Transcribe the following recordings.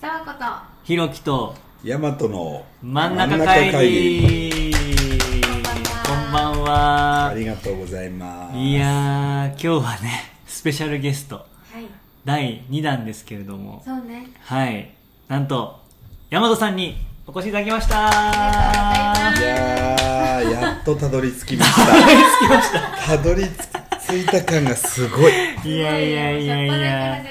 さわこと。ひろきと。ヤマトの真ん中会議。こんばんは。ありがとうございます。いやー今日はねスペシャルゲスト。はい。第2弾ですけれども。そうね。はい。なんと大和さんにお越しいただきました。あいやーやっと たどり着きました。たどり着いた感がすごい。いやいやいやいや。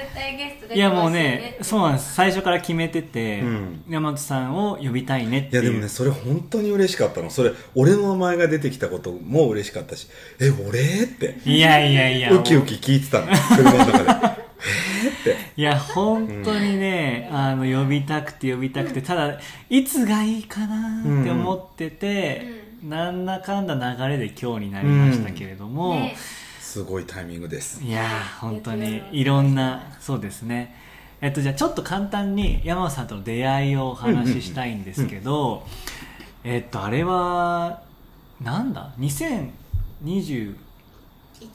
いやもうね。そうなんです。最初から決めてて、うん。大和さんを呼びたいねっていう。いやでもねそれ本当に嬉しかったの。それ俺の名前が出てきたことも嬉しかったし。え俺って。いやいやいや。ウキウキ聞いてたの。車の中で。えーって。いや本当にね、あの呼びたくて呼びたくてただいつがいいかなって思ってて、なんだかんだ流れで今日になりましたけれども、ねすごいタイミングです。いやー本当にいろんなそうですね。えっとじゃあちょっと簡単に山本さんとの出会いをお話ししたいんですけど、えっとあれはなんだ？2021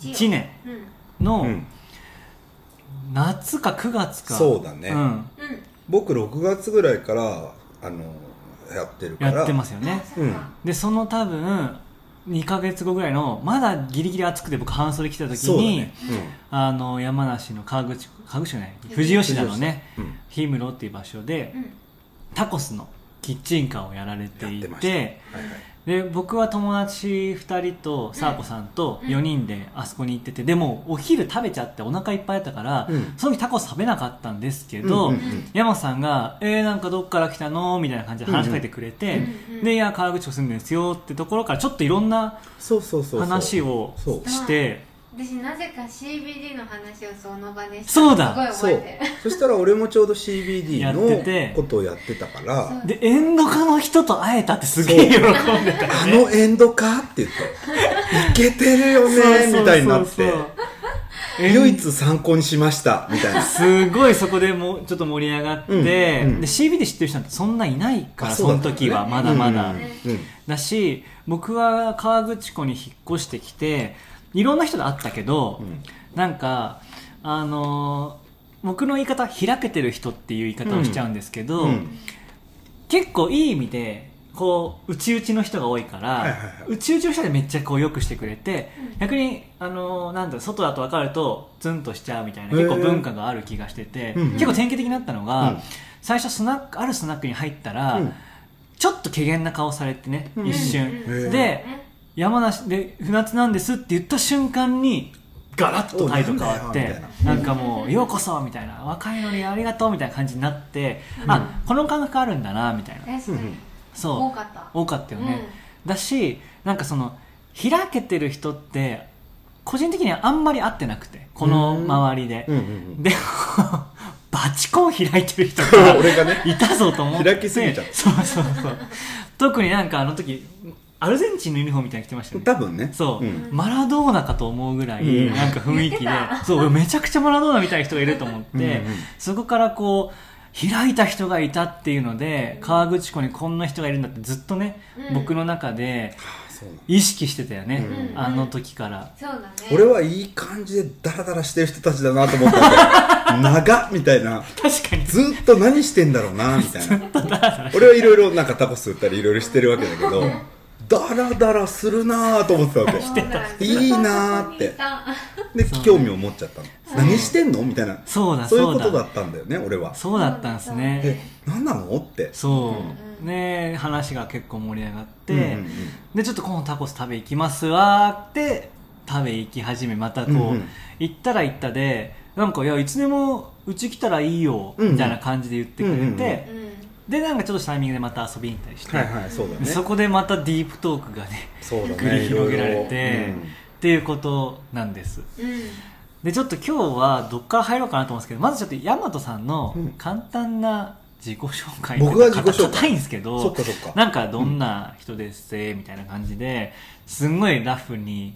一応年うんのうん。夏か9月か、そうだね。んうん。僕6月ぐらいからあのやってるから。やってますよね。うか。でその多分2か月後ぐらいのまだギリギリ暑くて僕半袖着た時そうだに、あの山梨の川口川口じゃない富士吉田のね。氷うん。氷室っていう場所でタコスのキッチンカーをやられていてはいはい。で僕は友達2人とサーコさんとうん。4人であそこに行っててでもお昼食べちゃってお腹いっぱいだったから、うん。その時タコス食べなかったんですけど、うんうんうん。山本さんが「えー、なんかどっから来たの?」みたいな感じで話しかけてくれて、うんうんで「いや川口湖住んでるんですよ」ってところからちょっといろんなそうそうそうそう。話をして私なぜか CBD の話をその場でした。そうだ。すごいそう覚えてる。そしたら俺もちょうど CBD やってて。のことをやってたから。そうでエンド科の人と会えたってすげえ喜んでたあのエンドかって言っていけてるよねみたいになって。そうそうそう唯一参考にしましたみたいな。すごいそこでもうちょっと盛り上がって、うんうん。で CBD 知ってる人なんてそんないないからそあその時はまだまだ、うん。うん。だし僕は河口湖に引っ越してきていろんな人と会ったけど、うん。なんかあのー僕の言い方開けてる人っていう言い方をしちゃうんですけど、うん。結構いい意味でこう内々の人が多いから、はいはいはい。内々の人でめっちゃこうよくしてくれて、うん。逆にあのーなんだろう外だと分かるとツンとしちゃうみたいな結構文化がある気がしてて、うんうん。結構典型的になったのが、うん。最初スナックあるスナックに入ったら、うん。ちょっと怪げな顔されてね、うん。一瞬、うんうん。で山梨で船津なんですって言った瞬間にガラッと態度変わっておなんかもう「ようこそ」みたいな「若いのにありがとう」みたいな感じになって、うん。あこの感覚あるんだなみたいな。そう。多かった。多かったよね、だしなんかその開けてる人って個人的にはあんまり会ってなくてこの周りで、でも バチコン開いてる人が いたぞと思って。開きすぎちゃった。そうそうそう。特になんかあの時アルゼンチンのユニフォームみたいに着てましたよね。多分ね。そう、ん。マラドーナかと思うぐらい、うん。なんか雰囲気で。言ってたそうめちゃくちゃマラドーナみたいな人がいると思って、うんうんそこからこう開いた人がいたっていうので河口湖にこんな人がいるんだってずっとね、うん。僕の中で意識してたよね、うんあの時から。そうだね。俺はいい感じでダラダラしてる人たちだなと思ったんだよ長っみたいな。確かに。ずっと何してんだろうなみたいな。俺はいろいろなんかタコス売ったりいろいろしてるわけだけどダラダラするなーと思ってたわけ。いいなーって。で興味を持っちゃったの。何してんの？みたいな。そうだそういうことだ。ったんだよね俺は。そうだったんですね。え何なの？って。そう、うんね話が結構盛り上がって、うんうんうん。でちょっと今度タコス食べ行きますわーって食べ行き始めまたこう、うんうん。行ったら行ったでなんかいやいつでもうち来たらいいよみたいな感じで言ってくれて、うんうんうんうんでなんかちょっとタイミングでまた遊びに行ったりして、はいはいそうだね。そこでまたディープトークがねそうだね繰り広げられて、いろいろ。っていうことなんです。うん。でちょっと今日はどっから入ろうかなと思うんですけどまずちょっと大和さんのうん。簡単な自己紹介僕が自己紹介。硬いんですけどそっかそっか。なんかどんな人ですせみたいな感じですんごいラフに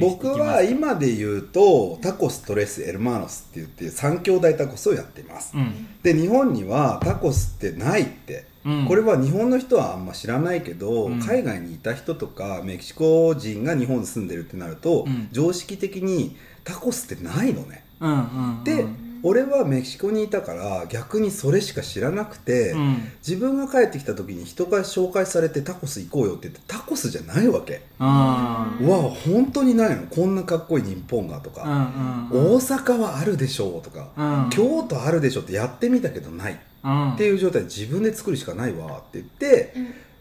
僕は今で言うとタコストレスエルマーノスって言って3兄弟タコスをやっています、うん。で日本にはタコスってないって、うん。これは日本の人はあんま知らないけど、うん。海外にいた人とかメキシコ人が日本に住んでるってなると、うん。常識的にタコスってないのね。うんうんうん。で俺はメキシコにいたから逆にそれしか知らなくて、うん。自分が帰ってきた時に人が紹介されてタコス行こうよって言ってタコスじゃないわけ、うん。うわ本当にないの。こんなかっこいい日本がとうか、んうん。大阪はあるでしょうとか、うん。京都あるでしょってやってみたけどない。うん。っていう状態で自分で作るしかないわって言って、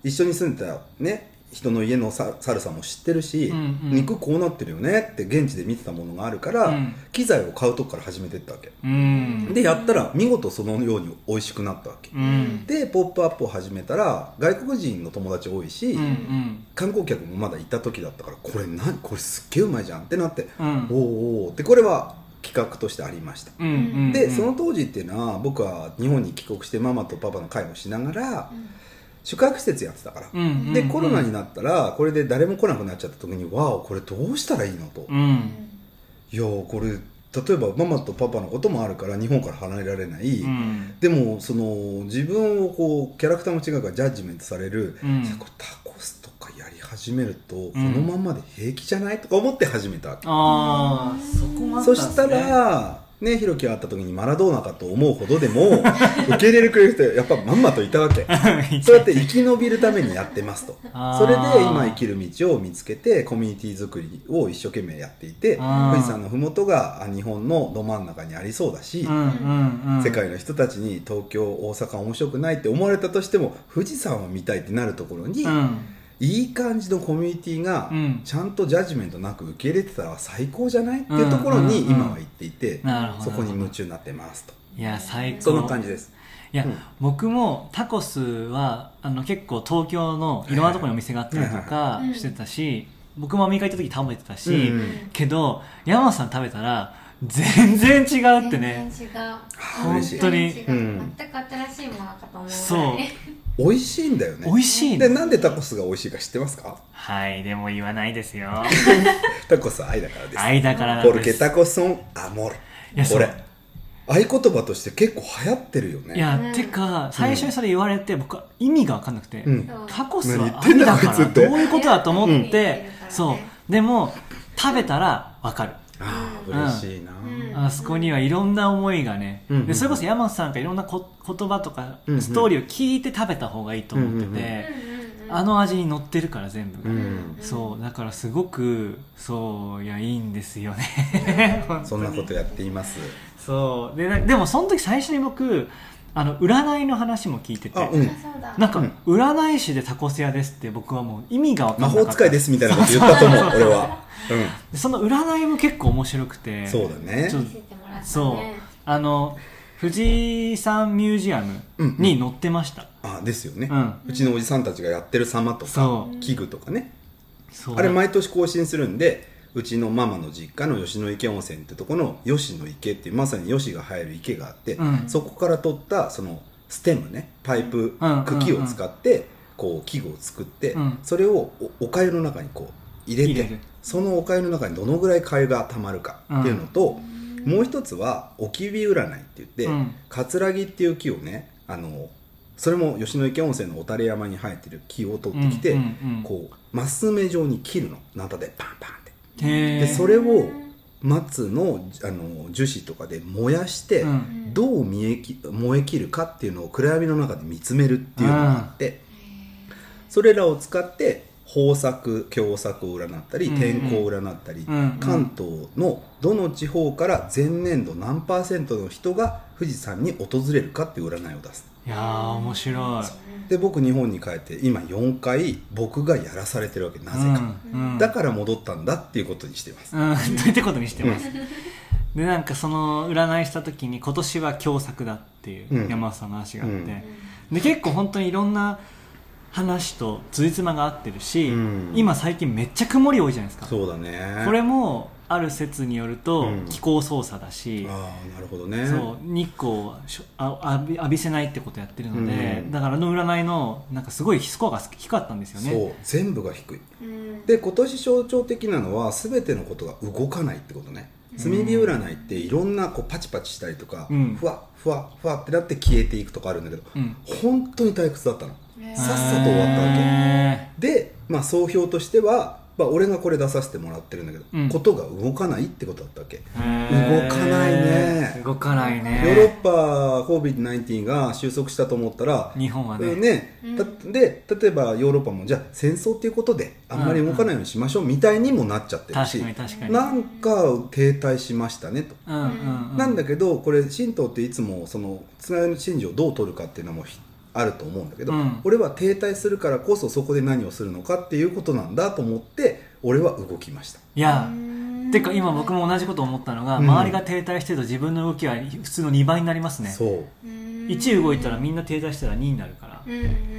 一緒に住んでたね人の家のササルさんも知ってるし、うんうん。肉こうなってるよねって現地で見てたものがあるから、うん。機材を買うとこから始めてったわけ、うん。でやったら見事そのように美味しくなったわけ、うん。で「ポップアップを始めたら外国人の友達多いし、うんうん。観光客もまだいた時だったからこれ何これすっげえうまいじゃんってなって、うん。おーおーってこれは企画としてありました、うんうんでその当時っていうのは僕は日本に帰国してママとパパの介護しながら宿泊施設やってたから、うんうんでコロナになったらこれで誰も来なくなっちゃった時にわおこれどうしたらいいのと、うん。いやこれ例えばママとパパのこともあるから日本から離れられない、うん。でもその自分をこうキャラクターも違うからジャッジメントされる、うん。タコスとかやり始めると、このまんまで平気じゃない？とか思って始めたわけ、ああそこもあったそしたらねひろきが会った時にマラドーナかと思うほどでも 受け入れてくれる人やっぱまんまといたわけ。そうやって生き延びるためにやってますと。それで今生きる道を見つけてコミュニティ作りを一生懸命やっていて富士山の麓があ日本のど真ん中にありそうだし、うんうんうん。世界の人たちに東京大阪面白くないって思われたとしても富士山を見たいってなるところに、うんいい感じのコミュニティがうん。ちゃんとジャッジメントなく受け入れてたら最高じゃないっていうところに今は行っていて、なるほど。そこに夢中になってますと。いや最高。そんな感じです。いや、うん。僕もタコスはあの結構東京のいろんなところにお店があったりとかしてたし、僕もアメリカ行った時食べてたし、うんうん。けど山本さん食べたら全然違うってね。全然違う。本当に。う。うん。全く新しいものかと思うそう。美味しいんだよね。美味しいでのなんでタコスが美味しいか知ってますか？はいでも言わないですよ。タコスは愛だからです。愛だからなんポルケですタコソンアモレいやそう。これ。合言葉として結構流行ってるよね。いや、うん。てか最初にそれ言われて僕は意味が分かんなくて、うん。タコスは何言ってんだからどういうことだと思っうん。てそう。でも食べたら分かるああうん。嬉しいな、うん。あそこにはいろんな思いがね、うんうんでそれこそ山本さんがいろんなこ言葉とかストーリーを聞いて食べた方がいいと思ってて、うんうんうんあの味に乗ってるから全部が、うんそうだからすごくそういやいいんですよね。そんなことやっています。そう。でなでもその時最初に僕あの占いの話も聞いてて、あうん。なんか、占い師でタコス屋ですって僕はもう意味が分かん魔なかった。法使いですみたいなこと言ったと思う俺は、でその占いも結構面白くて。うん、そうだね。そう。あの富士山ミュージアムに載ってました、あですよね、うん。うちのおじさんたちがやってる様とか器具とかね。そう。あれ毎年更新するんでうちのママの実家の吉野池温泉ってとこの吉野池っていうまさに吉が生える池があって、うん。そこから取ったそのステムねパイプ、うん茎を使ってこう器具を作って、うん。それをおお粥の中にこう入れてそのお粥の中にどのぐらい粥がたまるかっていうのと、もう一つはおきび占いって言って、うん。葛城っていう木をねあのそれも吉野池温泉の小垂山に生えてる木を取ってきて、うんうんうん。こうマス目状に切るの。ナタでパンパンって。へでそれを松のあの樹脂とかで燃やして、うん。どう見えき燃え切るかっていうのを暗闇の中で見つめるっていうのがあって、それらを使って豊作凶作を占ったり天候を占ったり、うんうん。関東のどの地方から前年度何パーセントの人が富士山に訪れるかっていう占いを出すいやー面白い。で僕日本に帰って今4回僕がやらされてるわけなぜか、うんうん。だから戻ったんだっていうことにしてます、うんってことにしてます、でなんかその占いした時に今年は凶作だっていううん。山本さんの話があって、うん。で結構本当にいろんな話とついつまが合ってるし、うん。今最近めっちゃ曇り多いじゃないですか。そうだね。これもある説によるとうん。気候操作だし、ああなるほどね。そう日光をしょあ浴び浴びせないってことやってるので、うん。だからあの占いのなんかすごいスコアが低かったんですよね。そう全部が低い。うん。で今年象徴的なのは全てのことが動かないってことね。炭火占いっていろんなこうパチパチしたりとか、うん。ふわふわふわってなって消えていくとかあるんだけど、うん。本当に退屈だったの。さっさと終わったわけ。へで、まあ、総評としてはまあ、俺がこれ出させてもらってるんだけど、うん。ことが動かないってことだったわけ。動かないね。動かないね。ヨーロッパ COVID-19 が収束したと思ったら日本はね。ねたで例えばヨーロッパもじゃあ戦争っていうことであんまり動かないようにしましょうみたいにもなっちゃってるし、確かに確かに。なんか停滞しましたねと、うんうんうん。なんだけどこれ神道っていつもそのつながりの神事をどう取るかっていうのもひあると思うんだけど、うん。俺は停滞するからこそそこで何をするのかっていうことなんだと思って俺は動きました。いやてか今僕も同じこと思ったのが、うん。周りが停滞してると自分の動きは普通の2倍になりますね。そう。1動いたらみんな停滞したら2になるから。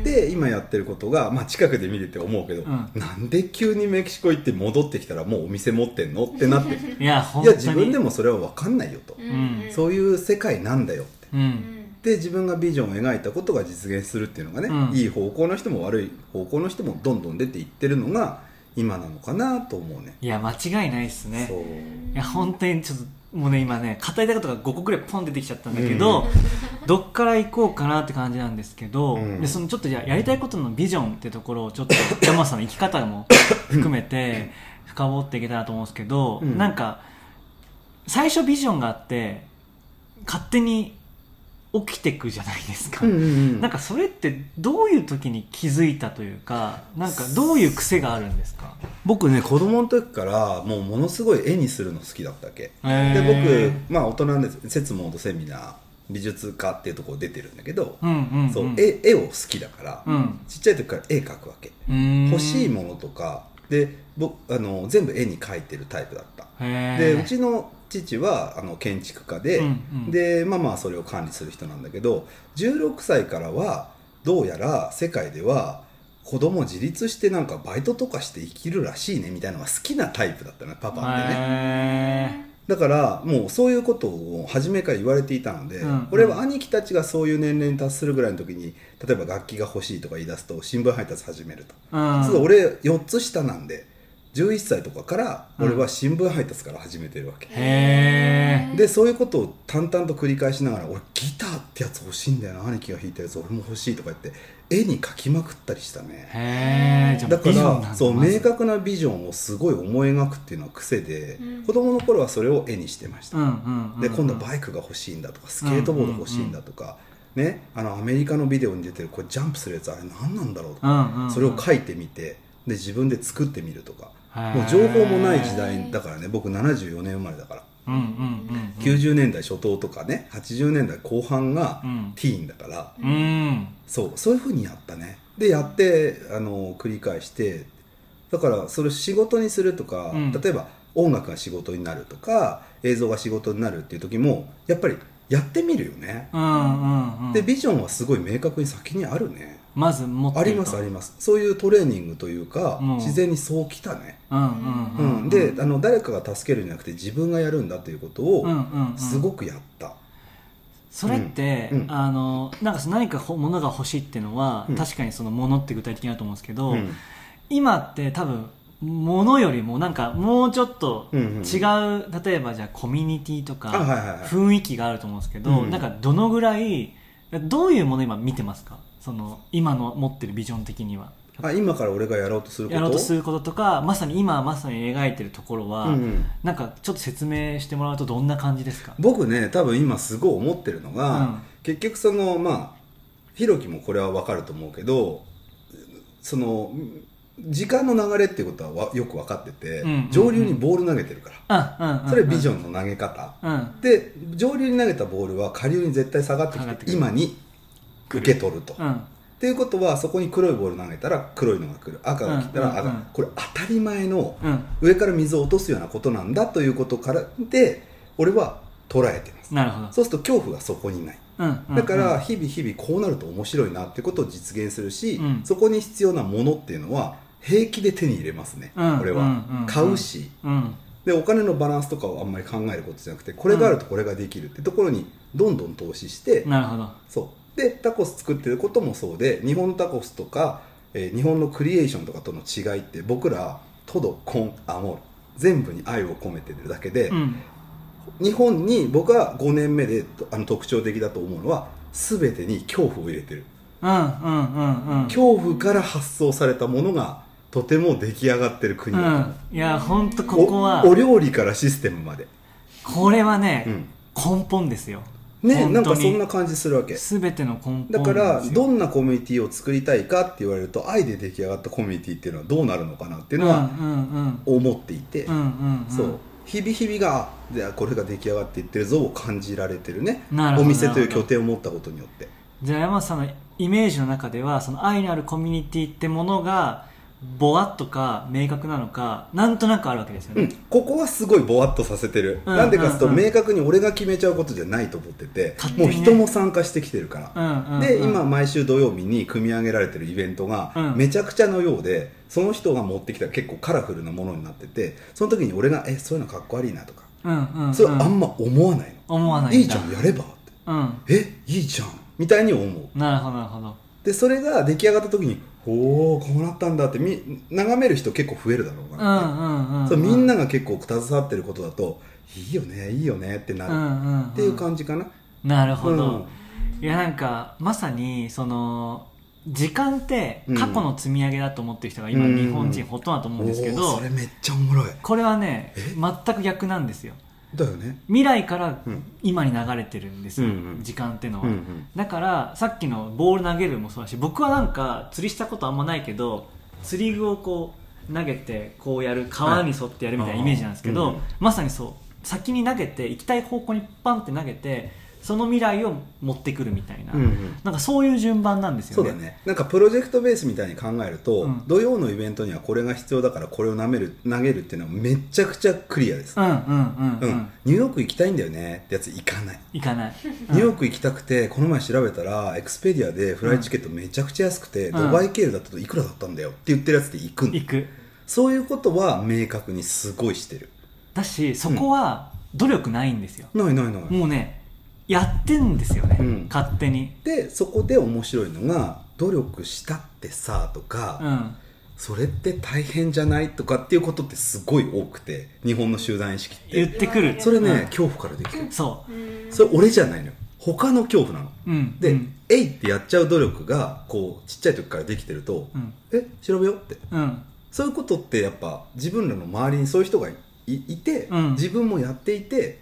で今やってることが、まあ、近くで見てて思うけど、うん。なんで急にメキシコ行って戻ってきたらもうお店持ってんのってなって。いやいや本当に。自分でもそれは分かんないよと、ん。そういう世界なんだよって。うんで自分がビジョンを描いたことが実現するっていうのがね、うん。いい方向の人も悪い方向の人もどんどん出ていってるのが今なのかなと思うね。いや間違いないですね。いや本当にちょっともうね今ね語りたいことが5個くらいポン出てきちゃったんだけど、どっから行こうかなって感じなんですけど、うん。でそのちょっとじゃあやりたいことのビジョンってところをちょっと山さんの生き方も含めて 深掘っていけたらと思うんですけど、うん。なんか最初ビジョンがあって勝手に起きてくじゃないですか、うんうんうん。なんかそれってどういう時に気づいたというかなんかどういう癖があるんですか？僕ね子供の時からもうものすごい絵にするの好きだったわけ。へでー僕まあ大人で節モードセミナー美術科っていうところ出てるんだけど、うんうんうん。そう絵絵を好きだから、うん。ちっちゃい時から絵描くわけ。欲しいものとか。で僕あの全部絵に描いてるタイプだった。ででうちの父はあの建築家で、うんうん。でまあまあそれを管理する人なんだけど16歳からはどうやら世界では子供自立してなんかバイトとかして生きるらしいねみたいなのが好きなタイプだったのパパってね。へだからもうそういうことを初めから言われていたので、うんうん。俺は兄貴たちがそういう年齢に達するぐらいの時に例えば楽器が欲しいとか言い出すと新聞配達始めると、ーうん。そう俺4つ下なんで11歳とかから俺は新聞配達から始めてるわけ、へえでそういうことを淡々と繰り返しながら俺ギターってやつ欲しいんだよな兄貴が弾いたやつ俺も欲しいとか言って絵に描きまくったりしたね。だからそう明確なビジョンをすごい思い描くっていうのは癖で、うん。子供の頃はそれを絵にしてました、うんうんうんで今度はバイクが欲しいんだとかスケートボード欲しいんだとか、ね、あのアメリカのビデオに出てるこれジャンプするやつあれ何なんだろうとか、うんうんうん。それを書いてみてで自分で作ってみるとかもう情報もない時代だからね。僕74年生まれだから、うんうんうん90年代初頭とかね。80年代後半がうん。ティーンだから、うん。うんそう。そういうふうにやったね。でやってあの繰り返して。だからそれを仕事にするとか、うん。例えば音楽が仕事になるとか映像が仕事になるっていう時もやっぱりやってみるよね、うんうんうん。でビジョンはすごい明確に先にあるねまず持ってありますあります。そういうトレーニングというかうん。自然にそうきたね、うんうんううん。んであの誰かが助けるんじゃなくて自分がやるんだということをうんうんうん。すごくやった、それって、うんうん。あのなんか何かほ物が欲しいっていうのは、うん。確かにその物って具体的になると思うんですけど、うん。今って多分物よりもなんかもうちょっとうんうん。違う、例えばじゃあコミュニティとか、雰囲気があると思うんですけど、うん。なんかどのぐらいどういうもの今見てますか？その今の持ってるビジョン的には。あ今から俺がやろうとすること？やろうとすることとかまさに今まさに描いてるところは、うんうん。なんかちょっと説明してもらうとどんな感じですか？僕ね多分今すごい思ってるのが、うん。結局そのまあひろきもこれは分かると思うけどその時間の流れっていうことはわよく分かってて、上流にボール投げてるから、あうんうんうんそれビジョンの投げ方、うん。で上流に投げたボールは下流に絶対下がってきて今に受け取ると。うん。っていうことはそこに黒いボール投げたら黒いのが来る。赤が来たら赤、うんうんうん。これ当たり前のうん。上から水を落とすようなことなんだということからで俺は捉えてます。なるほど。そうすると恐怖がそこにない。うんうんだから日々日々こうなると面白いなってことを実現するし、うん。そこに必要なものっていうのは平気で手に入れますね、うん俺は、うんうん。うん買うし。うん。でお金のバランスとかをあんまり考えることじゃなくてこれがあるとこれができるってところにどんどん投資して、なるほど。そうでタコス作ってることもそうで日本タコスとか、えー日本のクリエーションとかとの違いって僕らトドコンアモル全部に愛を込めてるだけで、うん。日本に僕は5年目であの特徴的だと思うのは全てに恐怖を入れてる、うんうんうんうん。恐怖から発想されたものがとても出来上がってる国うだと思ん。いや本当ここはおお料理からシステムまで。これはね、うん。根本ですよねなんかそんな感じするわけ。全ての根本だからどんなコミュニティを作りたいかって言われると愛で出来上がったコミュニティっていうのはどうなるのかなっていうのは思っていて、そう。日々日々があでこれが出来上がっていってるぞを感じられてるね。なるほどお店という拠点を持ったことによって。じゃあ山田さんのイメージの中ではその愛のあるコミュニティってものがぼわっとか明確なのかなんとなくあるわけですよね、うん、ここはすごいぼわっとさせてる、うんなんでかっていうと、うんうん。明確に俺が決めちゃうことじゃないと思ってて、ね。もう人も参加してきてるから、うんうんうん。で今毎週土曜日に組み上げられてるイベントがうん。めちゃくちゃのようで、その人が持ってきた結構カラフルなものになっててその時に俺が「えそういうのかっこ悪いな」とか、うんうんうん。それあんま思わない思わないいいじゃんやればって。うん。えいいじゃん。みたいに思う。なるほどなるほど。でそれが出来上がった時におおこうなったんだってみ眺める人結構増えるだろううな、んうんうん。そうみんなが結構携わってることだといいよねいいよねってなる、うんうんうん。っていう感じかな、なるほど、うん。いやなんかまさにその時間って過去の積み上げだと思ってる人が今うん。日本人ほとんどだと思うんですけおーどそれめっちゃおもろい。これはねえ？全く逆なんですよだよね。未来からうん。今に流れてるんですよ、うんうん。時間っていうのは、うんうん。だからさっきのボール投げるもそうだし僕はなんか釣りしたことあんまないけど釣り具をこう投げてこうやる川に沿ってやるみたいなイメージなんですけど、はい。うん。まさにそう。先に投げて行きたい方向にパンって投げてその未来を持ってくるみたいな、うんうん。なんかそういう順番なんですよね。そうだね。なんかプロジェクトベースみたいに考えると、うん。土曜のイベントにはこれが必要だからこれを投げる投げるっていうのはめちゃくちゃクリアです、うんうんうんううん。ん、ニューヨーク行きたいんだよね。ってやつ行かない。行かない、ニューヨーク行きたくてこの前調べたらエクスペディアでフライチケットめちゃくちゃ安くて、うん。ドバイ経由だったといくらだったんだよって言ってるやつで行くんだ行く。そういうことは明確にすごいしてる。だしそこは努力ないんですよ、ないないない。もうねやってんですよね、うん。勝手に。でそこで面白いのが努力したってさとうか、ん。それって大変じゃないとかっていうことってすごい多くて日本の集団意識って。言ってくる。それね、うん。恐怖からできてる。そう。ん。それ俺じゃないのよ。他の恐怖なの。ううん。で、うん。えいってやっちゃう努力がこうちっちゃい時からできてると、うん。え調べようって。うん。そういうことってやっぱ自分らの周りにそういう人がいいて、うん。自分もやっていて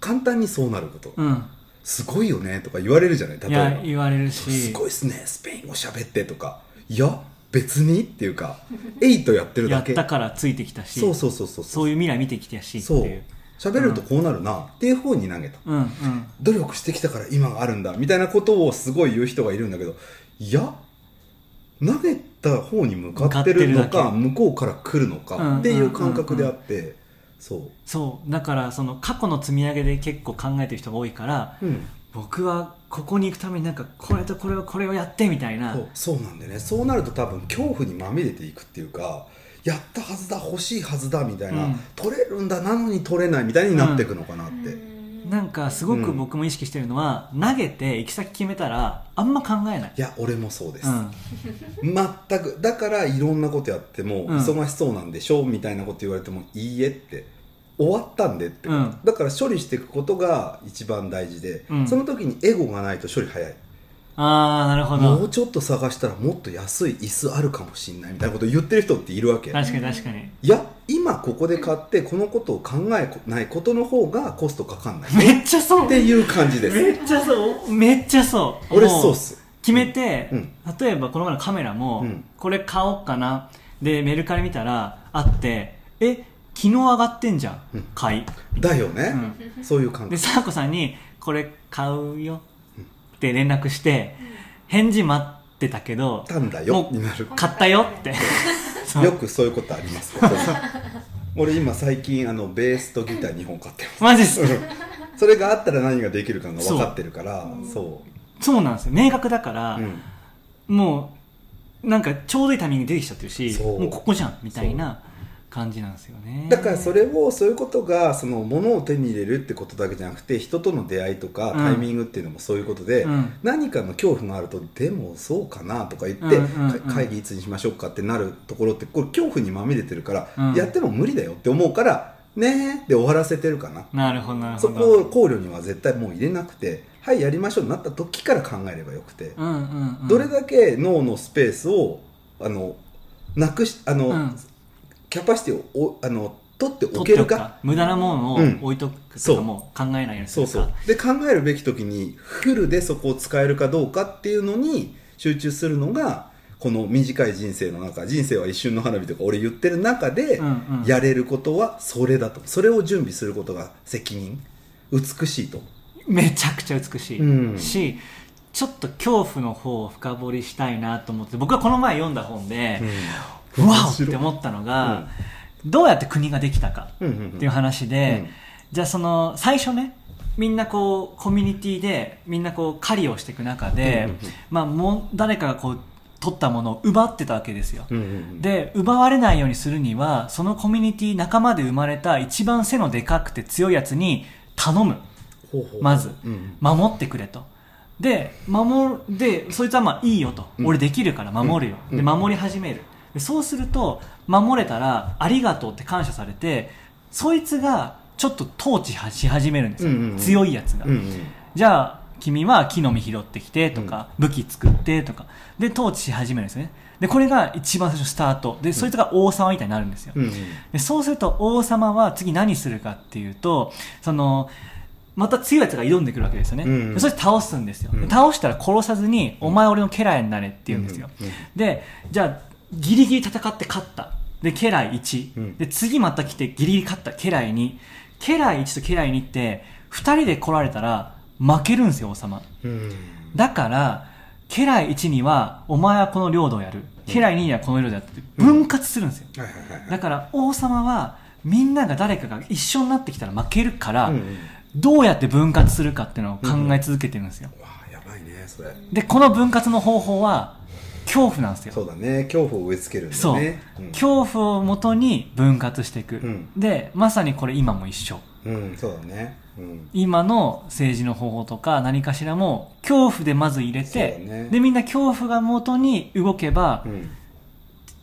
簡単にそうなること、うんすごいよねとか言われるじゃない例いえば。や言われるすしごいっすねスペイン語喋ってとか。いや別に？っていうかエイトやってるやだけ。ったからついてきたしそうそうそうそうそう。いう未来見てきたしってそう。いう。喋るとこうなるなっていう方に投げた。うんうん。努力してきたから今があるんだみたいなことをすごい言う人がいるんだけどいや投げた方に向かってるのか向かってるだけ。向こうから来るのうんかっていう感覚であってそう。そう。だからその過去の積み上げで結構考えてる人が多いからうん。僕はここに行くためになんかこれとこれをこれをやってみたいな。そうそうなんでね。そうなると多分恐怖にまみれていくっていうかやったはずだ欲しいはずだみたいな、うん。取れるんだなのに取れないみたいになっていくのかなって、なんかすごく僕も意識してるのは、投げて行き先決めたらあんま考えない。いや俺もそうです、うん。全く。だからいろんなことやってもうん。忙しそうなんでしょみたいなこと言われてもいいえって終わったんでって、うん。だから処理していくことが一番大事で、うん。その時にエゴがないと処理早いああなるほど。もうちょっと探したらもっと安い椅子あるかもしれないみたいなこと言ってる人っているわけ。確かに確かに。いや今ここで買ってこのことを考えないことの方がコストかかんない。めっちゃそう。っていう感じです。めっちゃそう。めっちゃそう。俺もそうっす。決めて、うん。例えばこの前のカメラも、うんこれ買おうかな。でメルカリ見たらあってえ昨日上がってんじゃん、うん。買い、だよね、そういう感で覚さあこさんにこれ買うよって連絡して返事待ってたけどたんだよになる。買ったよって。そ うよくそういうことあります。俺今最近あのベースとギター2本買ってます。マジっすそれがあったら何ができるかが分かってるからそそうなんですよ。明確だから、う、うん、もうなんかちょうどいいタイミングで出てきちゃってるしそう。もうここじゃんみたいな感じなんですよね。だからそれをそういうことがその物を手に入れるってことだけじゃなくて人との出会いとかうん。タイミングっていうのもそういうことで、うん。何かの恐怖があるとでもそうかなとか言って、うんうん会議いつにしましょうかってなるところってこれ恐怖にまみれてるから、うん。やっても無理だよって思うからねーで終わらせてるかな。なるほどなるそほど。こを考慮には絶対もう入れなくてはいやりましょうになった時から考えればよくて、うんうんうん。どれだけ脳のスペースをあのなくしあの、うんキャパシティをおあの取っておけるか。か。無駄なものをうん。置いとくとかも考えないようにするか。そうそう。で考えるべき時にフルでそこを使えるかどうかっていうのに集中するのがこの短い人生の中人生は一瞬の花火とか俺言ってる中でうんうん。やれることはそれだと。それを準備することが責任。美しいと。めちゃくちゃ美しい、うん。しちょっと恐怖の方を深掘りしたいなと思って僕はこの前読んだ本で、ううわお！って思ったのが、どうやって国ができたかっていう話で、うん。じゃあその最初ねみんなこうコミュニティでみんなこう狩りをしていく中で、まあ、もう誰かがこう取ったものを奪ってたわけですよ、で奪われないようにするにはそのコミュニティ仲間で生まれた一番背のでかくて強いやつに頼む。まず。うん守ってくれと。で守るでそいつはまあいいよと、うん。俺できるから守るよ、うん。で守り始めるでそうすると守れたらありがとうって感謝されてそいつがちょっと統治し始めるんですよ、うんうんうん。強いやつが、うんうん。じゃあ君は木の実拾ってきてとか、武器作ってとか。で統治し始めるんですね。でこれが一番最初スタート。でそいつが王様みたいになるんですよ、うんうん。でそうすると王様は次何するかっていうとそのまた強いやつが挑んでくるわけですよね、うんでそして倒すんですよ、でうん。倒したら殺さずに、お前俺の家来になれって言うんですよ、うんうん。でじゃあギリギリ戦って勝った。で家来1、うん。で次また来てギリギリ勝った。家来2家来1と家来2って2人で来られたら負けるんですよ王様。うん。だから家来1にはお前はこの領土をやる。家来2にはこの領土をやって分割するんですよ、だから王様はみんなが誰かが一緒になってきたら負けるから、うんうん。どうやって分割するかっていうのを考え続けてるんですよ、わあやばいねそれ。でこの分割の方法は恐怖なんですよ。そうだね。恐怖を植え付けるんだそう、うん。恐怖をもとに分割していく、うん。でまさにこれ今も一緒。うん。そうだね。うん。今の政治の方法とか何かしらも恐怖でまず入れて、ね。でみんな恐怖が元に動けばうん。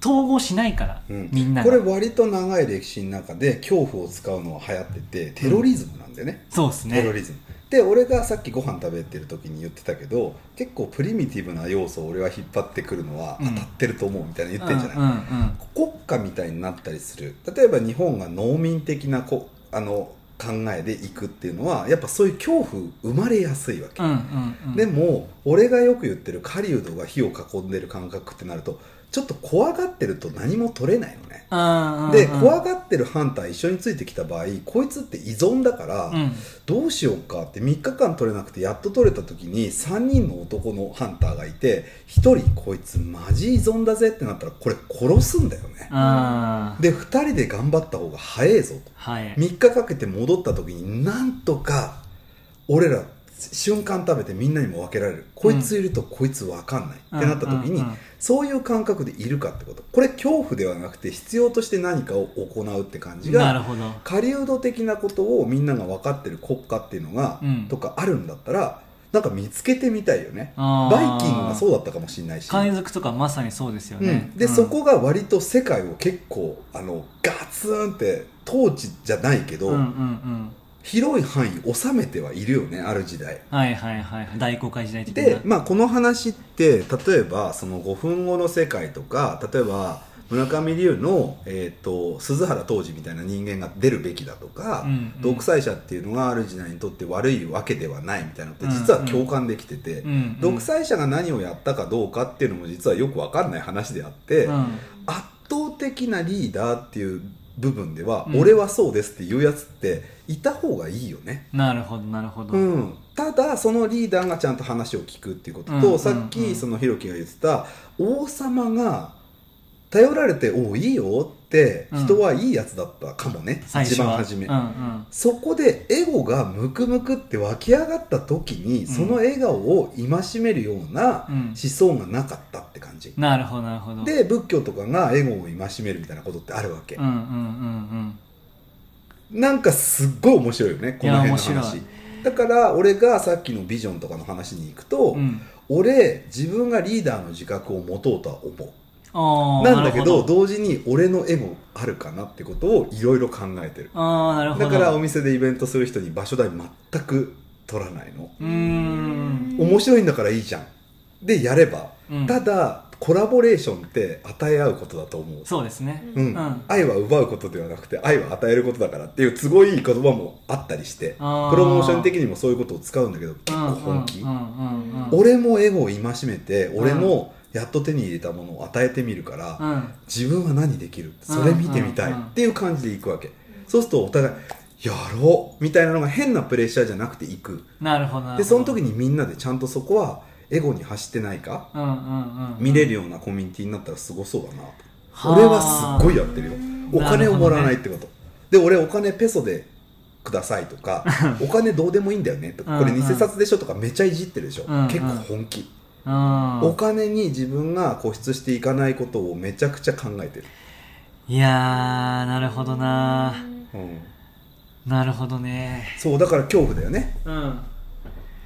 統合しないから、うん。みんなが。これ割と長い歴史の中で恐怖を使うのは流行っててテロリズムなんだよね、そうですね。テロリズムで俺がさっきご飯食べてる時に言ってたけど結構プリミティブな要素を俺は引っ張ってくるのはうん。当たってると思うみたいな言ってんじゃない、うんうんうん。国家みたいになったりする。例えば日本が農民的なこあの考えでいくっていうのはやっぱそういう恐怖生まれやすいわけ、うんうんうん。でも俺がよく言ってる狩人が火を囲んでる感覚ってなるとちょっと怖がってると何も取れないのね、でうん怖がってるハンター一緒についてきた場合こいつって依存だから、うん。どうしようかって3日間取れなくてやっと取れた時に3人の男のハンターがいて1人こいつマジ依存だぜってなったらこれ殺すんだよね。で2人で頑張った方が早いぞと。はい。3日かけて戻った時になんとか俺ら瞬間食べてみんなにも分けられる。こいついるとこいつ分かんない、ってなった時に、うんうんうん。そういう感覚でいるかってこと。これ恐怖ではなくて必要として何かを行うって感じがなるほど。狩人的なことをみんなが分かってる国家っていうのが、うん。とかあるんだったらなんか見つけてみたいよね。バイキングがそうだったかもしれないし、海賊とかまさにそうですよね、うん、で、うん。そこが割と世界を結構あのガツンって統治じゃないけど、うんうんうん広い範囲収めてはいるよねある時代。はいはいはい。大航海時代的な。で、まあ、この話って例えばその5分後の世界とか例えば村上龍の、えー、と鈴原当時みたいな人間が出るべきだとか、うんうん。独裁者っていうのがある時代にとって悪いわけではないみたいなのって実は共感できてて、うんうん。独裁者が何をやったかどうかっていうのも実はよく分かんない話であって、うん。圧倒的なリーダーっていう部分では、うん。俺はそうですっていうやつっていた方がいいよね。なるほどなるほど、うん、ただそのリーダーがちゃんと話を聞くっていうことと、うんうんうん。さっきそのひろきが言ってた王様が頼られて「おういいよ」ってうん。人はいいやつだったかもね、一最初は。番初め、うんうん。そこでエゴがムクムクって湧き上がった時に、その笑顔を戒めるようなうん。思想がなかったって感じ、なるほどなるほど。で仏教とかがエゴを戒めるみたいなことってあるわけ、うんうんうんなんかすっごい面白いよねこの辺の話。いだから俺がさっきのビジョンとかの話に行くと、うん。うん俺自分がリーダーの自覚を持とうとは思う。なんだけど同時に俺のエゴあるかなってことをいろいろ考えてる。ああなるほど。だからお店でイベントする人に場所代全く取らないの。うーん。面白いんだからいいじゃん。でやれば、うん。ただコラボレーションって与え合うことだと思う。そうですね。うん。うん。愛は奪うことではなくて愛は与えることだからっていう都合いい言葉もあったりしてプロモーション的にもそういうことを使うんだけど結構本気、俺もエゴを戒めて俺もやっと手に入れたものを与えてみるから、うん。自分は何できる？それ見てみたい。っていう感じでいくわけ、そうするとお互いやろうみたいなのが変なプレッシャーじゃなくていく。なるほどなるほど。でその時にみんなでちゃんとそこはエゴに走ってないか？うんうんうん見れるようなコミュニティになったらすごそうだなと。はあ俺はすっごいやってるよ。お金をもらわないってこと、で俺お金ペソでくださいとか お金どうでもいいんだよねとか。これ偽札でしょとかめちゃいじってるでしょ、うんうん。結構本気、うん。お金に自分が固執していかないことをめちゃくちゃ考えてる、いやーなるほどな。うん、なるほどね。そうだから恐怖だよね。うん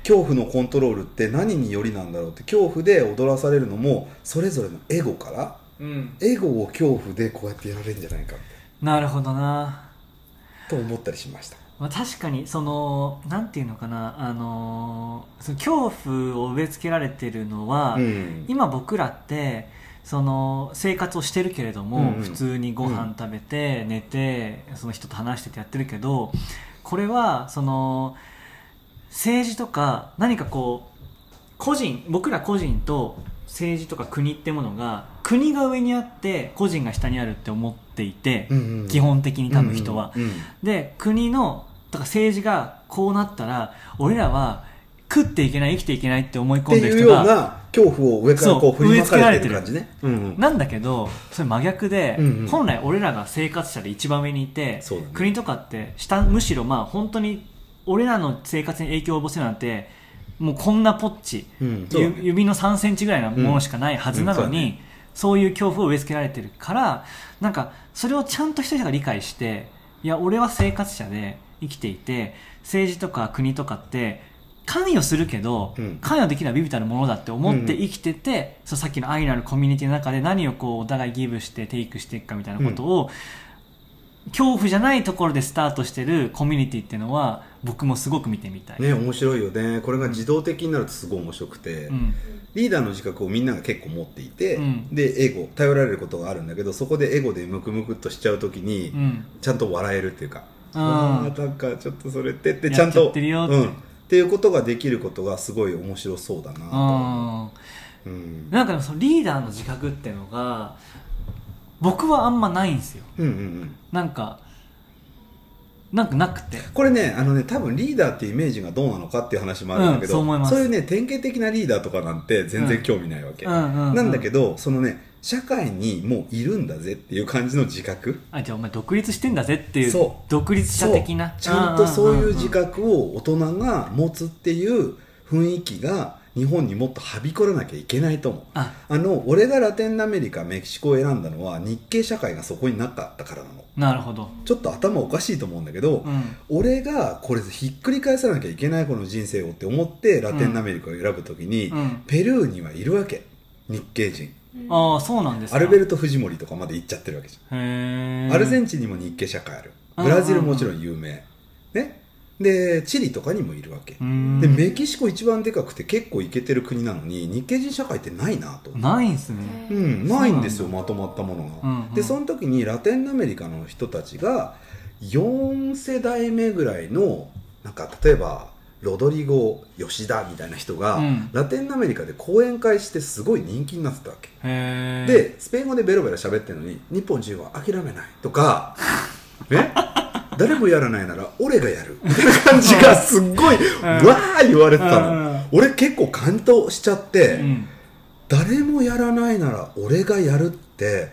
恐怖のコントロールって何によりなんだろうって恐怖で踊らされるのもそれぞれのエゴからうん。エゴを恐怖でこうやってやられるんじゃないかな。るほどな。と思ったりしました。まあ、確かにそのなんていうのかな。あのーその恐怖を植え付けられてるのは、うん。今僕らってその生活をしてるけれども、うん。うん普通にご飯食べて、寝てその人と話しててやってるけどこれはその政治とか何かこう個人僕ら個人と政治とか国ってものが国が上にあって個人が下にあるって思っていて、うんうん基本的に多分人は。うんうんで国のとか政治がこうなったら俺らは食っていけない生きていけないって思い込んでる人がな恐怖を上からこう振りまかれてる感じね。うんうん。なんだけどそれ真逆で、うんうん。本来俺らが生活者で一番上にいて、ね。国とかって下むしろまあ本当に俺らの生活に影響を及ぼせるなんてもうこんなポッチ、うん。指の3センチぐらいのものしかないはずなのに、うん。うんそねそういう恐怖を植え付けられてるからなんかそれをちゃんと一人が理解していや俺は生活者で生きていて政治とか国とかって関与するけど、うん。関与できるのはビビたるものだって思って生きてて、そうさっきの愛のあるコミュニティの中で何をこうお互いギブしてテイクしていくかみたいなことを、恐怖じゃないところでスタートしてるコミュニティっていうのは僕もすごく見てみたい、ね面白いよね。これが自動的になるとすごい面白くて、うん。リーダーの自覚をみんなが結構持っていて、うん。でエゴ頼られることがあるんだけどそこでエゴでムクムクっとしちゃう時に、うん。ちゃんと笑えるっていうか、うん。あーなんかちょっとそれってってちゃんとって。ってうん、っていうことができることがすごい面白そうだなと思う。ん。なんかそのリーダーの自覚っていうのが僕はあんまないんですよ。うんうんうん。なんかなんかなくて。これねあのね多分リーダーっていうイメージがどうなのかっていう話もあるんだけど、うんそう思いうね典型的なリーダーとかなんて全然興味ないわけ、うんうんうん。なんだけどそのね社会にもういるんだぜっていう感じの自覚。あじゃあお前独立してんだぜっていうそう。独立者的な。そう。ちゃんとそういう自覚覚を大人が持つっていう雰囲気が日本にもっとはびこらなきゃいけないと思う。あ。あの俺がラテンアメリカメキシコを選んだのは日系社会がそこになかったからなの。なるほど。ちょっと頭おかしいと思うんだけど、うん。俺がこれひっくり返さなきゃいけないこの人生をって思ってラテンアメリカを選ぶときに、うん。ペルーにはいるわけ。日系人。ああそうなんですか。アルベルト・フジモリとかまで行っちゃってるわけじゃん。アルゼンチンにも日系社会ある。ブラジルもちろん有名。ねでチリとかにもいるわけ。うん。でメキシコ一番でかくて結構イケてる国なのに日系人社会ってないなと。ないんすね。うん、ないんですよまとまったものが、うんうん。でその時にラテンアメリカの人たちが4世代目ぐらいのなんか例えばロドリゴ吉田みたいな人が、うん。ラテンアメリカで講演会してすごい人気になってたわけ、へえでスペイン語でベロベロ喋ってるのに日本人は諦めないとか ね？誰もやらないなら俺がやる。みたいな感じがすっごい、わー言われてたの、うん。俺結構感動しちゃって、うん。誰もやらないなら俺がやるって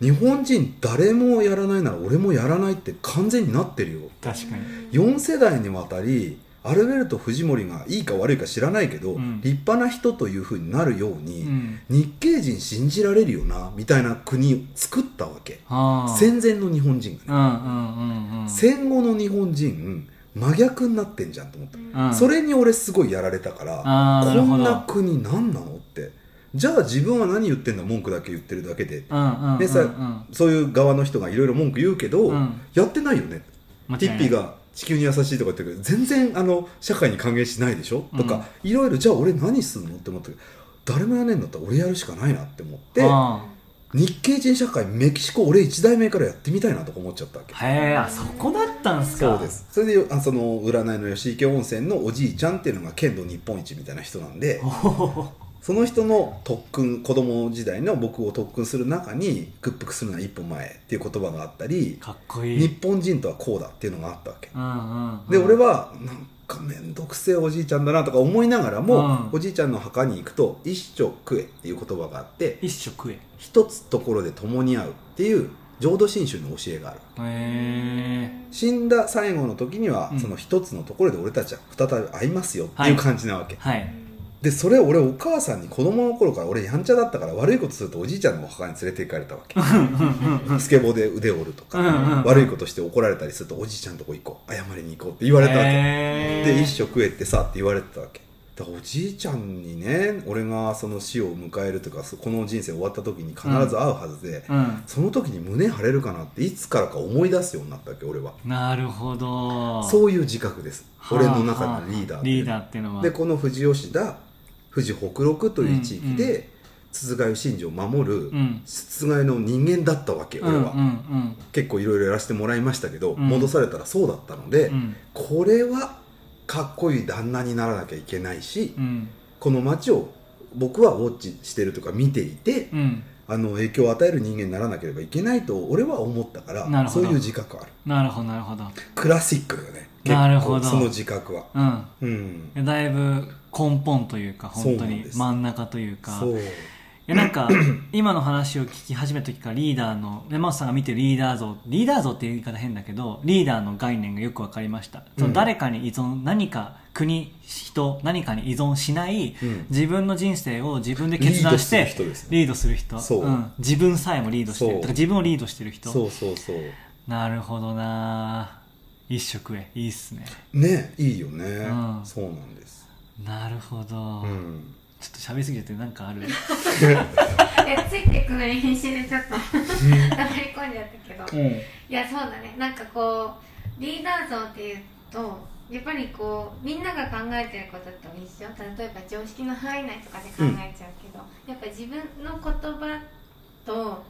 日本人誰もやらないなら俺もやらないって完全になってるよ。確かに。4世代にわたりアルベルト・フジモリがいいか悪いか知らないけど、うん。立派な人というふうになるように、うん。日系人信じられるよなみたいな国を作ったわけ。戦前の日本人がね、戦後の日本人真逆になってんじゃんと思った、うん。それに俺すごいやられたからこんな国何なのって。じゃあ自分は何言ってんだ文句だけ言ってるだけで、でさそういう側の人がいろいろ文句言うけど、うん。やってないよね。ティッピーが地球に優しいとか言ってるけど全然あの社会に還元しないでしょ？とかいろいろじゃあ俺何すんの？って思ったけど誰もやねんだったら俺やるしかないなって思ってあ日系人社会メキシコ俺1代目からやってみたいなとか思っちゃったわけ。あへえあそこだったんすか？そうです。それであその占いの吉池温泉のおじいちゃんっていうのが剣道日本一みたいな人なんでその人の特訓子供時代の僕を特訓する中に屈服するのは一歩前っていう言葉があったりかっこいい。日本人とはこうだっていうのがあったわけ。うんうんうん。で俺はなんか面倒くせえおじいちゃんだなとか思いながらも、うん。おじいちゃんの墓に行くと一生食えっていう言葉があって一食食え。一つところで共に会うっていう浄土真宗の教えがある。へえ死んだ最後の時には、うん。その一つのところで俺たちは再び会いますよっていう感じなわけ、はいでそれを俺お母さんに子供の頃から俺やんちゃだったから悪いことするとおじいちゃんのお墓に連れて行かれたわけ。スケボーで腕折るとか、うんうんうん悪いことして怒られたりするとおじいちゃんのとこ行こう謝りに行こうって言われたわけ、で一生食えってさって言われてたわけ。だからおじいちゃんにね俺がその死を迎えるとかそこの人生終わった時に必ず会うはずで、うん。その時に胸張れるかなっていつからか思い出すようになったわけ俺は。なるほど。そういう自覚です。はあ俺の中のリーダーっていうリーのはダーっていうのは。でこの富士吉田富士北陸という地域うんで筒ヶ谷真珠を守るうん。筒ヶ谷の人間だったわけ俺は、うんうん。結構いろいろやらせてもらいましたけど、うん。戻されたらそうだったので、うん。これはかっこいい旦那にならなきゃいけないし、うん。この街を僕はウォッチしてるとか見ていて、うん。あの影響を与える人間にならなければいけないと俺は思ったからそういう自覚ある。なるほどなるほど。クラシックよねなるほど。その自覚は。うん。うん。だいぶ根本というか本当に真ん中というか。そう。いやなんか 今の話を聞き始めた時からリーダーの山本さんが見てるリーダー像リーダー像っていう言い方変だけどリーダーの概念がよく分かりました、その誰かに依存何か国人何かに依存しない、うん。自分の人生を自分で決断してリードする人ですね。リードする人。そう。ん。自分さえもリードしてる。自分をリードしてる人。そうそうそう。なるほどな一食へ。いいっすね。ねいいよね、うん。そうなんです。なるほど、うん。ちょっと喋りすぎちゃってなんかある？えついてくのに必死でちょっと黙り込んじゃったけど。うん。いやそうだね。なんかこうリーダー像っていうとやっぱりこうみんなが考えてることと一緒。例えば常識の範囲内とかで考えちゃうけど、やっぱ自分の言葉と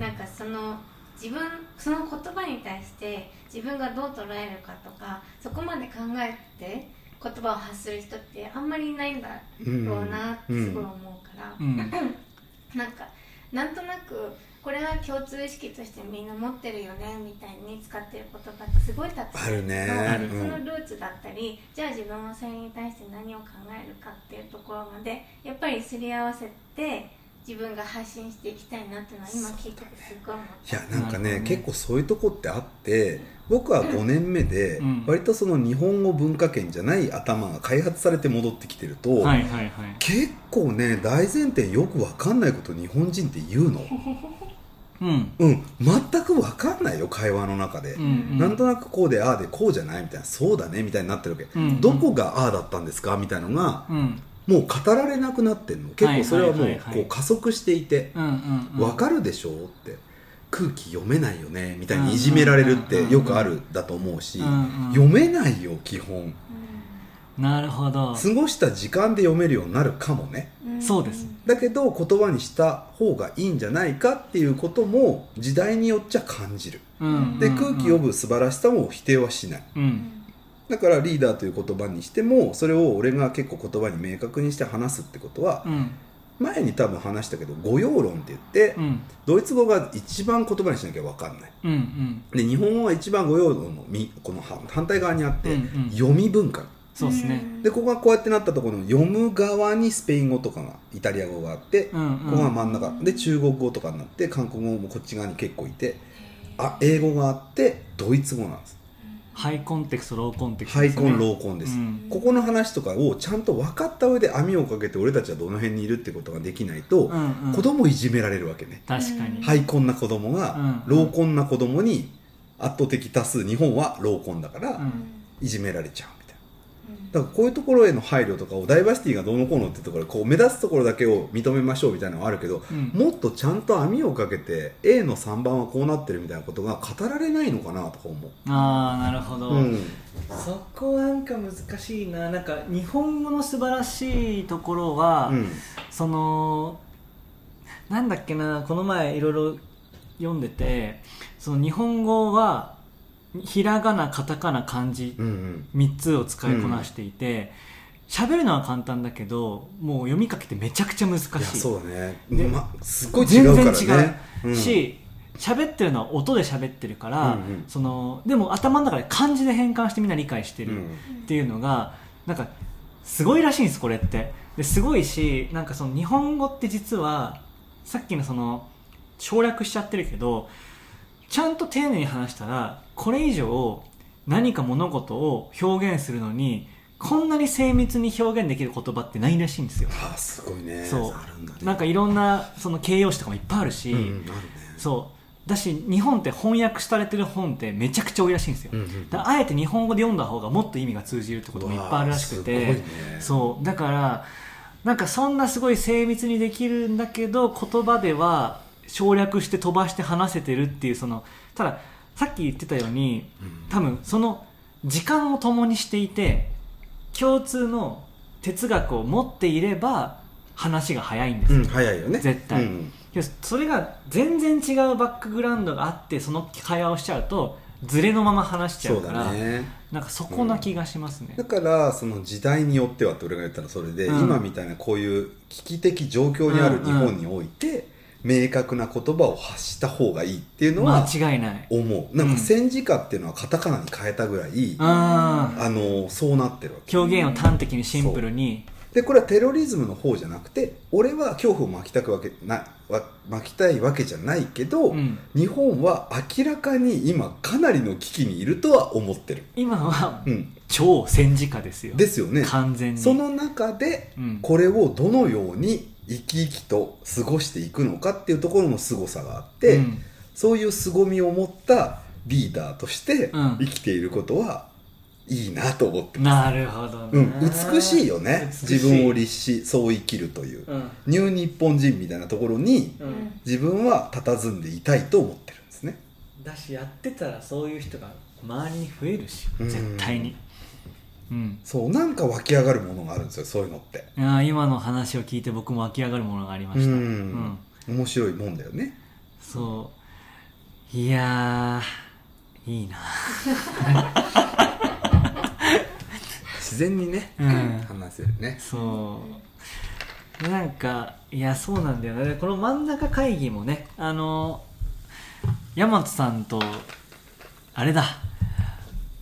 なんかその自分その言葉に対して自分がどう捉えるかとかそこまで考えて言葉を発する人ってあんまりいないんだろうなってすごい思うから、うん。なんかなんとなくこれは共通意識としてみんな持ってるよねみたいに使ってる言葉ってすごいたくさんあるね。そうんのルーツだったり、じゃあ自分はそれに対して何を考えるかっていうところまでやっぱりすり合わせて自分が発信していきたいなっていうのは今聞いててすっごい思ったいやなんかねね。結構そういうとこってあって僕は5年目でうん。割とその日本語文化圏じゃない頭が開発されて戻ってきてると、はいはいはい。結構ね大前提よく分かんないこと日本人って言うの。うん。うん。全く分かんないよ会話の中で、うんうん。なんとなくこうでああでこうじゃないみたいなそうだねみたいになってるわけ、うんどこがああだったんですかみたいなのがうんもう語られなくなってんの。結構それはもうこう加速していて、うんうんうん。分かるでしょうって。空気読めないよねみたいにいじめられるってよくあるだと思うし、読めないよ基本。なるほど。過ごした時間で読めるようになるかもね。ん。そうです。だけど言葉にした方がいいんじゃないかっていうことも時代によっちゃ感じる。うん。で空気読む素晴らしさも否定はしない。うんだからリーダーという言葉にしてもそれを俺が結構言葉に明確にして話すってことはうん。前に多分話したけど語用論って言ってうん。ドイツ語が一番言葉にしなきゃ分かんない。うんうん。で日本語は一番語用論のみこの反反対側にあって、うんうん。読み文化。そうですね。でここがこうやってなったところの読む側にスペイン語とかがイタリア語があって、うんうん。ここが真ん中。で中国語とかになって韓国語もこっち側に結構いてあ英語があってドイツ語なんですハイコンテクストローコンテクストハイコンローコンです、うん。ここの話とかをちゃんと分かった上で網をかけて俺たちはどの辺にいるってことができないと、うんうん。子供いじめられるわけね、確かに。ハイコンな子供が、うん。ローコンな子供に圧倒的多数日本はローコンだから、うん。いじめられちゃうだからこういうところへの配慮とかをダイバーシティがどうのこうのってところでこう目立つところだけを認めましょうみたいなのはあるけど、うん。もっとちゃんと網をかけて A の3番はこうなってるみたいなことが語られないのかなとか思う。ああなるほど、うん。そこなんか難しいな。なんか日本語の素晴らしいところは、うん。そのなんだっけなこの前いろいろ読んでてその日本語はひらがなカタカナ漢字うんうん。3つを使いこなしていて喋、るのは簡単だけどもう読み書きってめちゃくちゃ難しい。そうだね、でま、すっごい違うからね。全然違う、うん。し喋ってるのは音で喋ってるから、うんうん。そのでも頭の中で漢字で変換してみんな理解してる、うん。っていうのがなんかすごいらしいんですこれって。ですごいしなんかその日本語って実はさっきのその省略しちゃってるけどちゃんと丁寧に話したらこれ以上何か物事を表現するのにこんなに精密に表現できる言葉ってないらしいんですよ。ああすごいね。そう。あるんだね。なんかいろんなその形容詞とかもいっぱいあるし、うんるね。そう。だし日本って翻訳されてる本ってめちゃくちゃ多いらしいんですよ、うんうんあえて日本語で読んだ方がもっと意味が通じるってこともいっぱいあるらしくて、ね。そう。だからなんかそんなすごい精密にできるんだけど言葉では省略して飛ばして話せてるっていうそのたださっき言ってたようにうん。多分その時間を共にしていて共通の哲学を持っていれば話が早いんですよ、うん早いよね。絶対。うん。それが全然違うバックグラウンドがあってその会話をしちゃうとズレのまま話しちゃそううからだね。なんかそこな気がしますね、だからその時代によってはって俺が言ったらそれで、うん。今みたいなこういう危機的状況にある日本において、明確な言葉を発した方がいいっていうのは間違いない。思う。なんか戦時下っていうのはカタカナに変えたぐらい、ああのそうなってるわけ。表現を端的にシンプルに。でこれはテロリズムの方じゃなくて俺は恐怖を巻きたくわけなわ巻きたいわけじゃないけど、うん。日本は明らかに今かなりの危機にいるとは思ってる、今はうん、超戦時下ですよ。ですよね。完全に。その中でうん。これをどのように生き生きと過ごしていくのかっていうところの凄さがあって、うん。そういう凄みを持ったリーダーとしてうん。生きていることはいいなと思ってなるほどね、うん、美しいよね。自分を律しそう生きるという、うん。ニュー日本人みたいなところに自分は佇んでいたいと思ってるんですね。だしやってたらそういう人が周りに増えるしうん。絶対にうん。そうなんか湧き上がるものがあるんですよそういうのって。いやー今の話を聞いて僕も湧き上がるものがありました。うん。面白いもんだよね。そう。いやーいいな。自然にね、うん。話せるね。そう。なんかいやそうなんだよね。この真ん中会議もねあの大和さんとあれだ。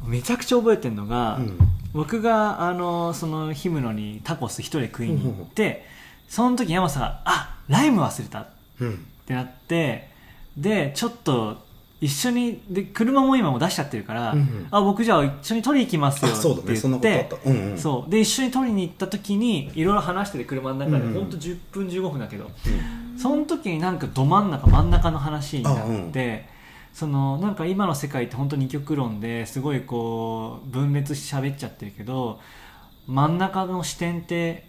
めちゃくちゃ覚えてるのが、うん僕があのその氷室にタコス一人で食いに行ってその時山さんが「あライム忘れた」っうん。てなってでちょっと一緒にで車も今も出しちゃってるから「うんうん。あ僕じゃあ一緒に取り行きますよ」って言ってそうで一緒に取りに行った時にいろいろ話してて車の中で、うんうんほんと10分15分だけどうん。その時になんかど真ん中真ん中の話になって、そのなんか今の世界って本当に二極論ですごいこう分裂して喋っちゃってるけど真ん中の視点って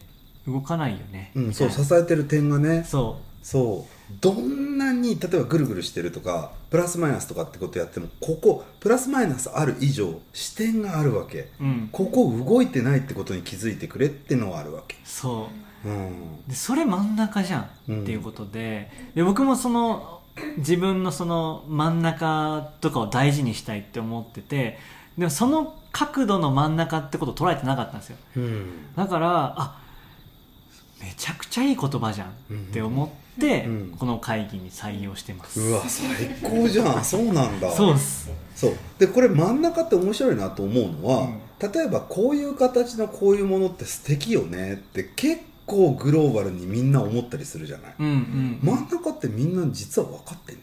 動かないよね、うん、そう支えてる点がね。そそう。どんなに例えばぐるぐるしてるとかプラスマイナスとかってことやってもここプラスマイナスある以上視点があるわけ。ううん。ここ動いてないってことに気づいてくれってのはあるわけ。そう。うん。でそれ真ん中じゃんっていうことでで僕もその自分のその真ん中とかを大事にしたいって思っててでもその角度の真ん中ってことを捉えてなかったんですよ。うん。だからあめちゃくちゃいい言葉じゃんって思って、うん。この会議に採用してます、うわ最高じゃん。そうなんだ。そうっす。そう。でこれ真ん中って面白いなと思うのは、例えばこういう形のこういうものって素敵よねって結構グローバルにみんな思ったりするじゃない、うんうん真ん。中ってみんな実は分かってる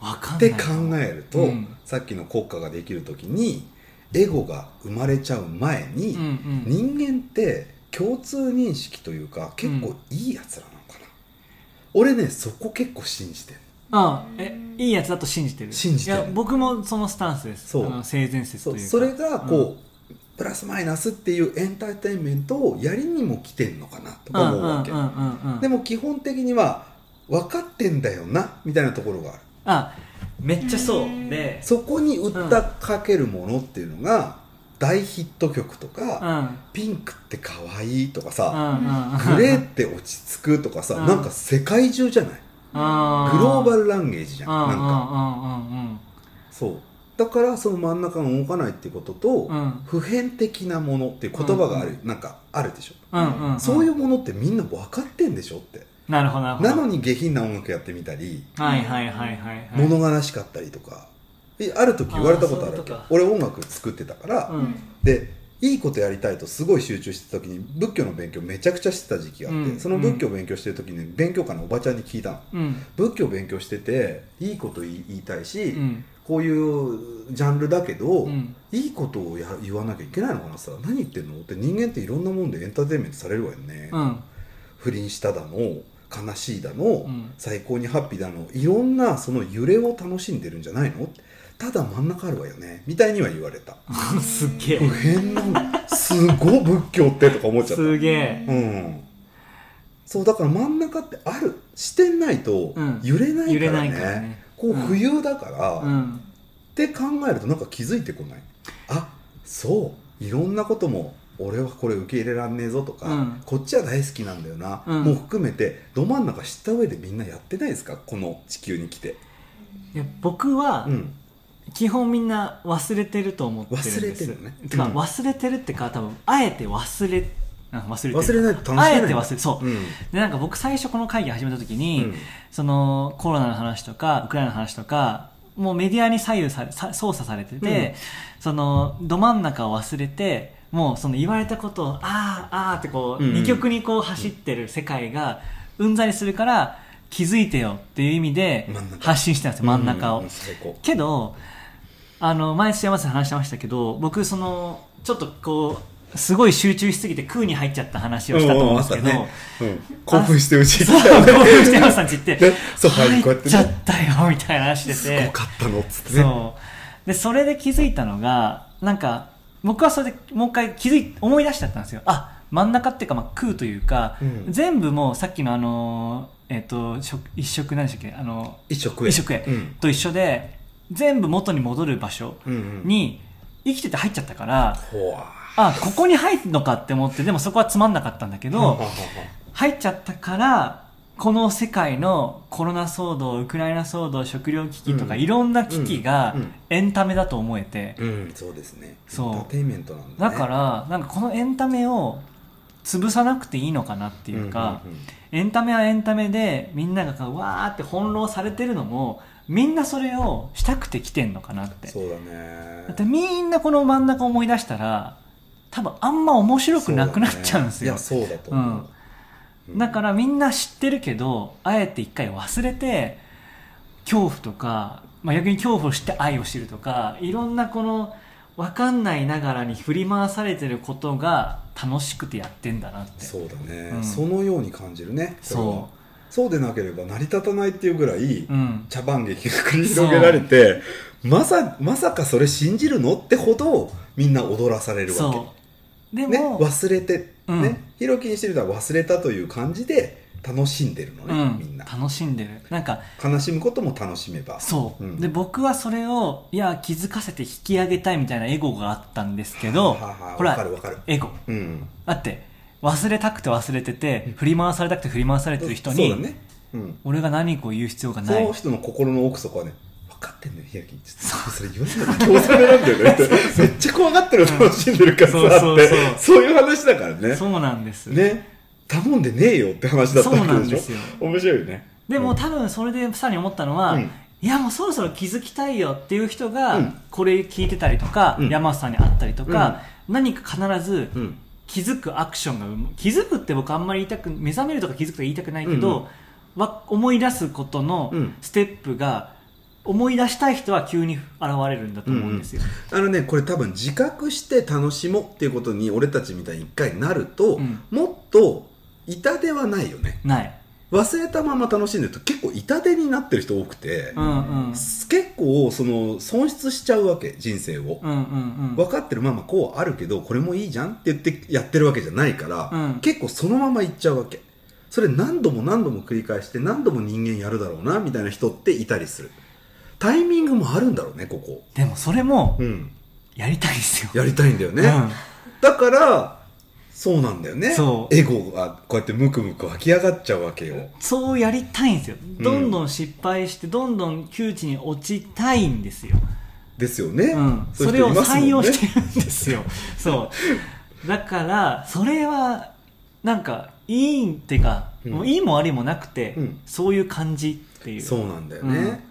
わかんないって考えると、うん。さっきの国家ができる時にエゴが生まれちゃう前に、うんうん。人間って共通認識というか結構いいやつらなのかな、俺ねそこ結構信じてるあえいいやつだと信じてる。信じてるいや僕もそのスタンスです。そう。あの性善説そというか。う。それがこう、プラスマイナスっていうエンターテインメントをやりにも来てんのかなとか思うわけ、うんうんうんうんでも基本的には分かってんだよなみたいなところがある。あめっちゃそう。でそこに訴っかけるものっていうのが、大ヒット曲とうん。か、ピンクって可愛いとかうんさ、うんグレーって落ち着くとかさ、うん。なんか世界中じゃない？グローバルランゲージじゃん、なんかか。そうだからその真ん中が動かないっていうことと、うん。うん普遍的なものっていう言葉がある、なんかあるでしょ、うんうんそういうものってみんな分かってんでしょって。なるほどなのに下品な音楽やってみたり、はいはいはいはいはい。物悲しかったりとか。えある時言われたことあるわけ？俺音楽作ってたから、うん。でいいことやりたいとすごい集中してた時に仏教の勉強めちゃくちゃしてた時期があって、うん。その仏教を勉強してる時に勉強会のおばちゃんに聞いたの。うん。仏教を勉強してていいこと言い言いたいし、うんこういうジャンルだけど、うん。いいことをや言わなきゃいけないのかなさ何言ってんの？って人間っていろんなもんでエンターテインメントされるわよね、うん。不倫しただの悲しいだの、ん。最高にハッピーだのいろんなその揺れを楽しんでるんじゃないの？ただ真ん中あるわよね。みたいには言われた。すっげえ。不変なすごい仏教ってとか思っちゃった。すげえ。うん。そうだから真ん中ってある。してないとうん。揺れない揺れないからね,、からねこう浮遊だから、うん。って考えるとなんか気づいてこない。あそう。いろんなことも俺はこれ受け入れらんねえぞとか、うん。こっちは大好きなんだよな、うん。もう含めてど真ん中知った上でみんなやってないですか？この地球に来て、いや僕はうん、基本みんな忘れてると思ってるんです。忘れてるのね。うん。忘れてるってか多分あえて忘れあ忘れてる。忘れないと楽しめないあえて忘れそう、うん。でなんか僕最初この会議始めた時に、うん。そのコロナの話とかウクライナの話とかもうメディアに左右されさ操作されてて、そのど真ん中を忘れてもうその言われたことをあーあーってこう、うん。うん二極にこう走ってる世界がうんざりするから気づいてよっていう意味で発信してたんですよ真ん中を、うう最高。けどあの前幸せ話してましたけど僕そのちょっとこうすごい集中しすぎて空に入っちゃった話をしたと思うんですけど、ねうん興奮してうちそう来たよね興奮して山さんち行って。ねソファーにこうやってね。入っちゃったよみたいな話してすてごかったのっつってね。そう。でそれで気づいたのがなんか僕はそれでもう一回気づい思い出しちゃったんですよ。あ真ん中っていうか、まあ、空というか、うん。全部もうさっきのあのえっ、と食一食何でしたっけ？あの一食へ。一食へ。うん。と一緒で全部元に戻る場所うんうん。に生きてて入っちゃったから、ほわあここに入るのかって思ってでもそこはつまんなかったんだけど、入っちゃったからこの世界のコロナ騒動ウクライナ騒動食糧危機とか、うん。いろんな危機がうん。うん。エンタメだと思えて、うんそうですね。そう。エンターテインメントなんだだねからなんかこのエンタメを潰さなくていいのかなっていうか、んんん。エンタメはエンタメでみんながわーって翻弄されてるのもみんなそれをしたくて来てんのかなって。そうだね。だってみんなこの真ん中思い出したら多分あんま面白くなくなっちゃうんですよ、そうだだと思う、うん。だからみんな知ってるけどあえて一回忘れて恐怖とか、まあ、逆に恐怖を知って愛を知るとかいろんなこの分かんないながらに振り回されてることが楽しくてやってんだなって。そうだね、うん。そのように感じるね。れは。そそうでなければ成り立たないっていうぐらい、ううん。茶番劇が繰り広げられてまさまさかそれ信じるの？ってほどみんな踊らされるわそうでけねも、忘れて、うん。ねひろきにしてみたら忘れたという感じで楽しんでるのね、うん。みんな。楽しんでる。なんか悲しむことも楽しめば。そう、うん。で僕はそれをいや気づかせて引き上げたいみたいなエゴがあったんですけどはあはあほらわかるわかる。エゴ。うん。だって忘れたくて忘れてて振り回されたくて振り回されてる人に、そうだね、うん、俺が何かを言う必要がそない。の人の心の奥底はね分かってんのよひろきちょっとそれ言われたら強制なんだよね めっちゃ怖がってるの楽しんでるからうそうってそう。そういう話だからね。そうなんです、ね。頼んでねえよって話だったそうわけでしょ。なんですよ。面白いよね。でも、うん。多分それでさらに思ったのは、うん。いやもうそろそろ気づきたいよっていう人が、うん。これ聞いてたりとか、うん。山内さんに会ったりとか、何か必ずうん。気づくアクションが気づくって僕あんまり言いたく目覚めるとか気づくとか言いたくないけど、わ思い出すことのうん。ステップが思い出したい人は急に現れるんだと思うんですよ、あのねこれ多分自覚して楽しもうっていうことに俺たちみたいに一回なると、うん。もっと痛手はないよね。ない。忘れたまま楽しんでると結構痛手になってる人多くて、うんうん。結構その損失しちゃうわけ人生を、うんうんうん。分かってるままこうあるけどこれもいいじゃんって言ってやってるわけじゃないから、うん。結構そのままいっちゃうわけ。それ何度も何度も繰り返して何度も人間やるだろうなみたいな人っていたりするタイミングもあるんだろうねここ。でもそれもうん。やりたいですよ、やりたいんだよね、うん。だからそうなんだよね。そう。エゴがこうやってムクムク湧き上がっちゃうわけよ。そうやりたいんですよ。どんどん失敗してどんどん窮地に落ちたいんですよ、ですよね、うん、それを採用してるんですよ。そうだからそれはなんかいいっていうか、うん。もういいも悪いもなくて、うん。そういう感じっていう。そうなんだよね、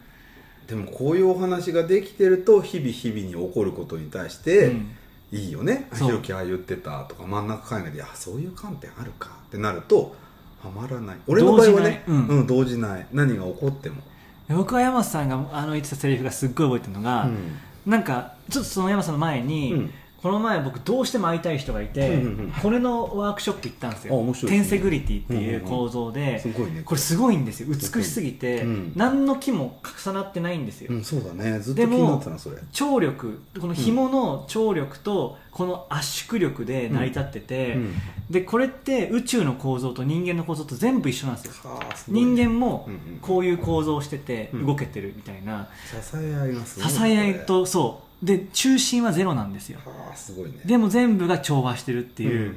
でもこういうお話ができてると日々日々に起こることに対して、うん。いいよね。ひろきああ言ってたとか真ん中海外であそういう観点あるかってなるとはまらない。俺の場合はね動じない。うん。動じない。何が起こっても、僕は山瀬さんがあの言ってたセリフがすっごい覚えてるのが、うん。なんかちょっとその山瀬さんの前に、うんこの前僕どうしても会いたい人がいて、うんうんうん。これのワークショップ行ったんですよ。ね。テンセグリティっていう構造で、すごいねこれすごいんですよ。美しすぎて、うん。何の木も重なってないんですよ、うん、そうだね。ずっと気になってたなそれ。張力この紐の張力とこの圧縮力で成り立ってて、うん。でこれって宇宙の構造と人間の構造と全部一緒なんですよ。はあすね。人間もうんうん。こういう構造をしててうん。動けてるみたいな、支え合います支え合いとそうで中心はゼロなんですよ。はあすごいね。でも全部が調和してるってうんいう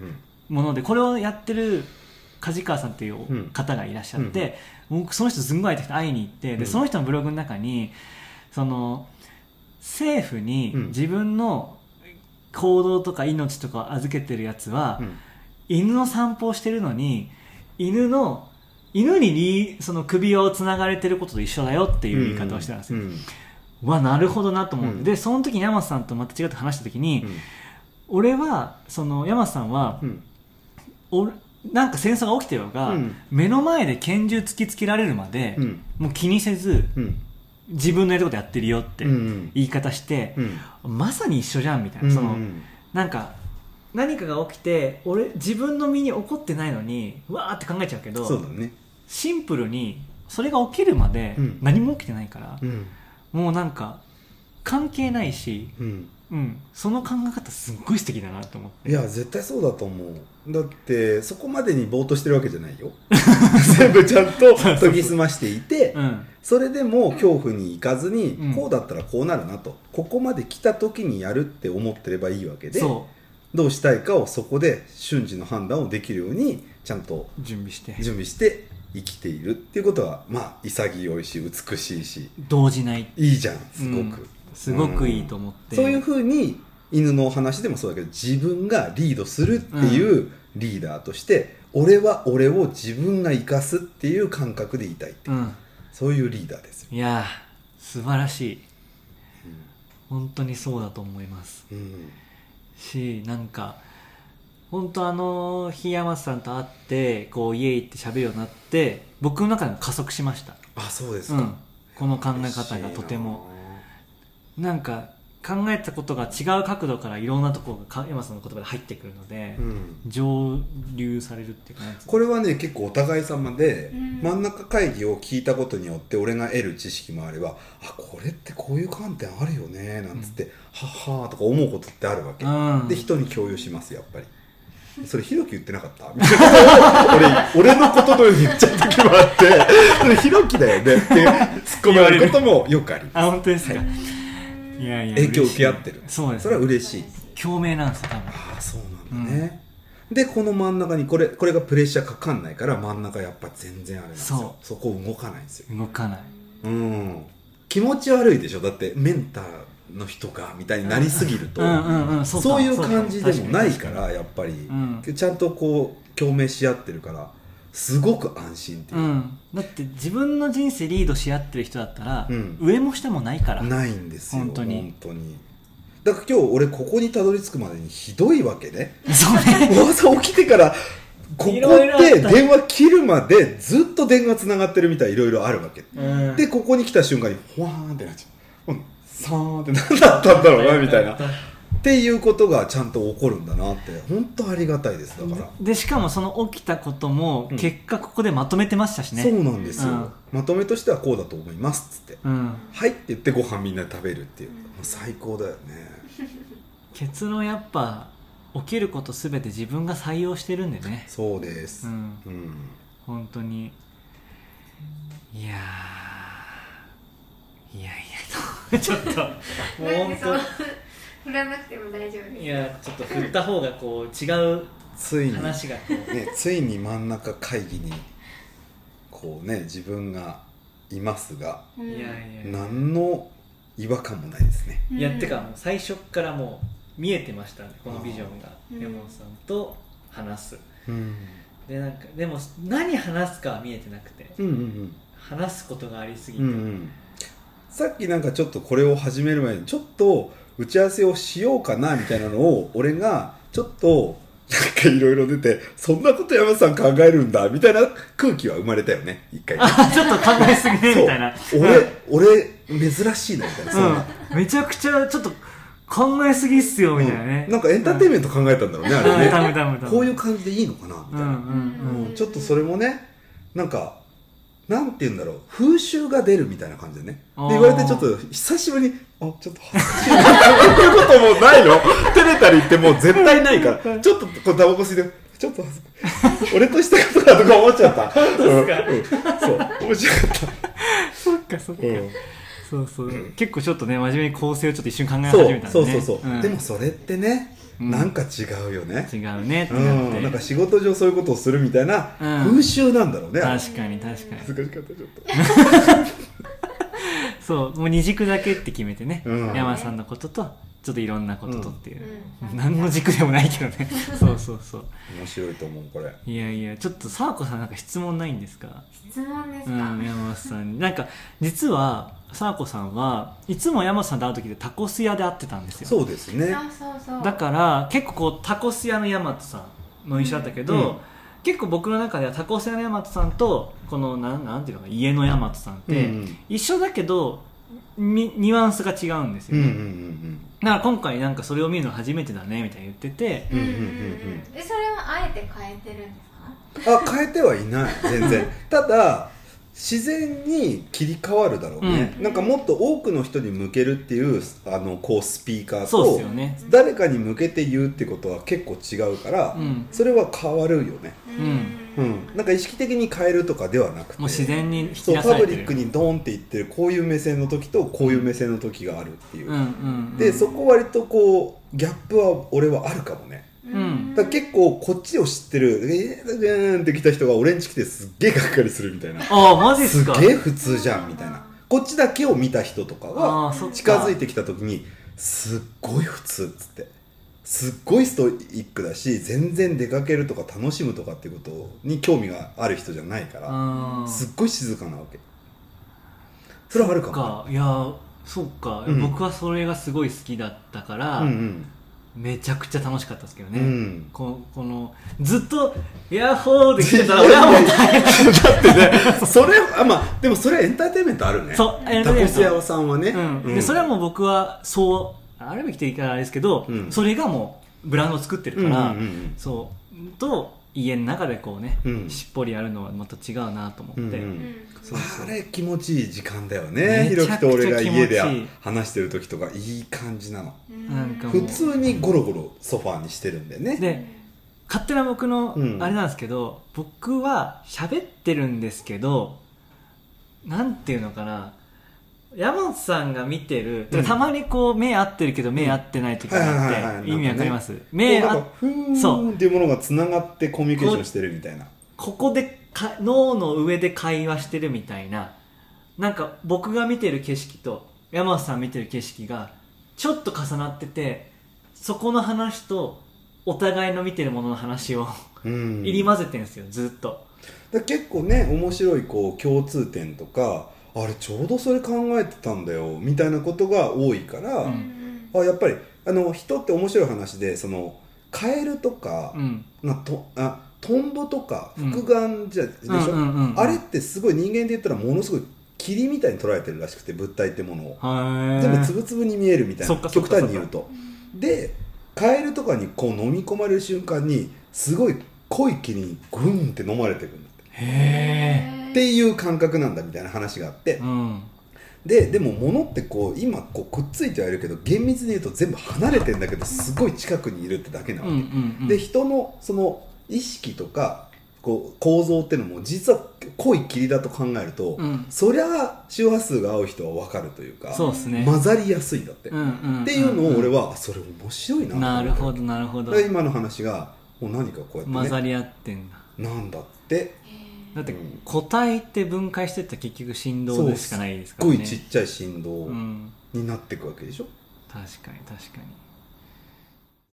ものでこれをやってる梶川さんっていううん。方がいらっしゃって、僕その人すんごい会いたくて会いに行って、うん。でその人のブログの中にその政府にうん。自分の行動とか命とかを預けてるやつは、うん。犬の散歩をしてるのに犬の犬にその首をつながれてることと一緒だよっていう言い方をしてたんですよ、うんわなるほどなと思って、うん。でその時に山瀬さんとまた違って話した時に、俺はその山瀬さんは、うん。俺なんか戦争が起きてるのが、うん。目の前で拳銃突きつけられるまで、うん。もう気にせずうん。自分のやることやってるよってうん言い方してう、ん。まさに一緒じゃんみたいな、うんそのなんか何かが起きて俺自分の身に起こってないのにうわーって考えちゃうけどね。シンプルにそれが起きるまでうん。何も起きてないから、うんもうなんか関係ないし、うん。うん、その考え方すっごい素敵だなと思って。いや絶対そうだと思う。だってそこまでにぼーっとしてるわけじゃないよ。全部ちゃんと研ぎ澄ましていてうん。それでも恐怖に行かずに、うん。こうだったらこうなるなと。ここまで来た時にやるって思ってればいいわけでそどうしたいかをそこで瞬時の判断をできるようにちゃんとう準備して。準備して生きているっていうことはまあ潔いし美しいし動じない。いいじゃんすごく、うん。すごくいいと思って、そういうふうに犬のお話でもそうだけど自分がリードするっていうリーダーとして、俺は俺を自分が生かすっていう感覚でいたいって、う。ん。そういうリーダーですよ、いやー素晴らしい。本当にそうだと思います。うん。しなんか本当あの檜山さんと会ってこう家行って喋るようになって僕の中でも加速しました、あそうですか、うん、この考え方がとても。なんか考えたことが違う角度からいろんなところがか山さんの言葉で入ってくるので、うん。上流されるっていうこれはね結構お互い様で、うん。真ん中会議を聞いたことによって俺が得る知識もあればあこれってこういう観点あるよねなんつって、はっはーとか思うことってあるわけ、うん。で人に共有しますやっぱりそれひろき言ってなかった？みたいな俺俺のことのように言っちゃう時もあってそれひろきだよねって突っ込まれることもよくありあ本当ですか、い、やいや影響受け合ってる。そうです。それは嬉しい。共鳴なんですよ多分。ああそうなんだね、でこの真ん中にこれこれがプレッシャーかかんないから真ん中やっぱ全然あれなんですよ。そそこ動かないんですよ。動かない。うん。気持ち悪いでしょ？だってメンターの人がみたいになりすぎると、そういう感じでもないからやっぱり、ん。ちゃんとこう共鳴し合ってるからすごく安心っていう。う、ん、だって自分の人生リードし合ってる人だったら、うん。上も下もないから。ないんですよ本当に。本当に。だから今日俺ここにたどり着くまでにひどいわけね。そうね。朝起きてからここいろいろあったって電話切るまでずっと電話つながってるみたいいろいろあるわけ、うん。でここに来た瞬間にほわーんってなっちゃう。うんさーんって何だったんだろうなみたいな。っていうことがちゃんと起こるんだなって。本当ありがたいですだから、でしかもその起きたこともうん。結果ここでまとめてましたしね。そうなんですよ、うん。まとめとしてはこうだと思いますっつって。うん「はい」って言ってご飯みんなで食べるっていう、うんもう最高だよね。結論やっぱ起きることすべて自分が採用してるんでね。そうです。うん。うん。本当に。いやー。いやいや ちょっともう本なんでそう振らなくても大丈夫です。当いやちょっと振った方がこう違うついに話がこう。ね、ついに真ん中会議にこうね自分がいますがうんいやいや。何の違和感もないですね。いやってかもう最初っからもう見えてましたねこのビジョンがうん。山本さんと話す。うん。でなんかでも何話すかは見えてなくてうんうん。話すことがありすぎて、うんうんさっきなんかちょっとこれを始める前にちょっと打ち合わせをしようかなみたいなのを俺がちょっとなんかいろいろ出てそんなこと山さん考えるんだみたいな空気は生まれたよね一回。あちょっと考えすぎねみたいな。俺俺珍しいなみたいな。そんなうん、めちゃくちゃちょっと考えすぎっすよみたいなね、うん。なんかエンターテインメント考えたんだろうね、あれね。こういう感じでいいのかなみたいな、うん。うん。うん。ちょっとそれもねなんかなんて言うんだろう。風習が出るみたいな感じでね。で言われてちょっと久しぶりにあちょっと恥ずかしい。なこういうこともうないの？照れたりってもう絶対ないから。ちょっとこうタバコ吸いでちょっと恥ずかしい。俺としたことだとか思っちゃった。本当ですか。そう。面白かった。そっかそっか、うん。そうそう。結構ちょっとね真面目に構成をちょっと一瞬考え始めたんで、ね、そう。そうそう、ん。でもそれってね、うんなんか違うよね。違うねってうなって、ん、なんか仕事上そういうことをするみたいなうん。風習なんだろうね、あれ確かに確かに。恥ずかしかったちょっと。そうもう二軸だけって決めてね、うん。山さんのこととちょっといろんなこととっていう、うん。何の軸でもないけどね。そうそうそう。面白いと思うこれ。いやいやちょっと佐和子さんなんか質問ないんですか？質問ですか、うん、山本さんに。なんか実は佐和子さんはいつも山本さんと会う時でタコス屋で会ってたんですよ。そうですね。そうそうそう。だから結構こうタコス屋の大和さんの印象だったけど、うん。結構僕の中ではタコス屋の大和さんとこのなんなんていうのか家の大和さんって、うん。一緒だけどニニュアンスが違うんですよね、うんうんうんだから今回なんかそれを見るの初めてだねみたいに言ってて。うんうんうんうん。えそれはあえて変えてるんですか？あ変えてはいない。全然。ただ自然に切り替わるだろうね、うん。なんかもっと多くの人に向けるっていうあのこうスピーカーそうでとすよね。誰かに向けて言うってことは結構違うから、うん。それは変わるよね、んうん、なんか意識的に変えるとかではなくてもう自然に引きそうパブリックにドーンって言ってるこういう目線の時とこういう目線の時があるっていう、うんうんうんでそこ割とこうギャップは俺はあるかもね。ん。だ結構こっちを知ってるえー、ーんって来た人が俺んち来てすっげえがっかりするみたいな。ああマジっすか。すっげえ普通じゃんみたいな。こっちだけを見た人とかはあーそっか。近づいてきた時にすっごい普通っつってすっごいストイックだし全然出かけるとか楽しむとかっていうことに興味がある人じゃないからすっごい静かなわけ。それはあるかも。か。いやそうか、うん。僕はそれがすごい好きだったから、うんめちゃくちゃ楽しかったですけどうん、ね、うん。ここのずっと「ヤッホー!」で来てたら俺はもう だってねそれあまあでもそれはエンターテインメントあるね。そうエンタターテインメント。コス屋さんはね、うん。うん。でそれはもう僕はそうあるべきって言い方はあれですけど、うん。それがもうブランドを作ってるうんから、うんうん。そうと家の中でこうね、うん。しっぽりやるのはまた違うなと思って、うんうんうん。そうそう。あれ気持ちいい時間だよめねひろきと俺が家で話してる時とかいい感じなの。なんかもう。普通にゴロゴロソファーにしてるんだよね。で勝手な僕のうん。あれなんですけど、僕は喋ってるんですけどなんていうのかな山本さんが見てる、うん。たまにこう目合ってるけど目合ってない時があって意味わかります、こう目あなんかふーんっていうものがつながってコミュニケーションしてるみたいな。ここでか脳の上で会話してるみたいな。なんか僕が見てる景色と山本さん見てる景色がちょっと重なっててそこの話とお互いの見てるものの話をうん。入り混ぜてるんですよずっと。だ結構ね面白いこう共通点とかあれちょうどそれ考えてたんだよみたいなことが多いから、うん。あやっぱりあの人って面白い話でそのカエルとか、うん。なとあトンボとかうん。複眼じゃ、でしょ、うんうんうんあれってすごい人間で言ったらものすごい霧みたいに捉えてるらしくて物体っても。のをは全部つぶつぶに見えるみたいな極か端に言うと。でカエルとかにこう飲み込まれる瞬間にすごい濃い霧にグンって飲まれていくんだって。へっていう感覚なんだみたいな話があって。えうん。ででも物ってこう今こうくっついてはいるけど厳密に言うと全部離れてんだけどすごい近くにいるってだけなわけ、うんうんうん。で人のその意識とかこう構造っていうのも実は濃い霧だと考えると、うん。そりゃ周波数が合う人は分かるというかそうですね。混ざりやすいんだって、うんうんんっていうのを俺は、あそれ面白いななるほどなるほど。で今の話がもう何かこうやって、ね、混ざり合ってんだ。なんだってだってうん。個体って分解してったら結局振動でしかないですすっからね。ごいちっちゃい振動うん。になっていくわけでしょ、確かに確かに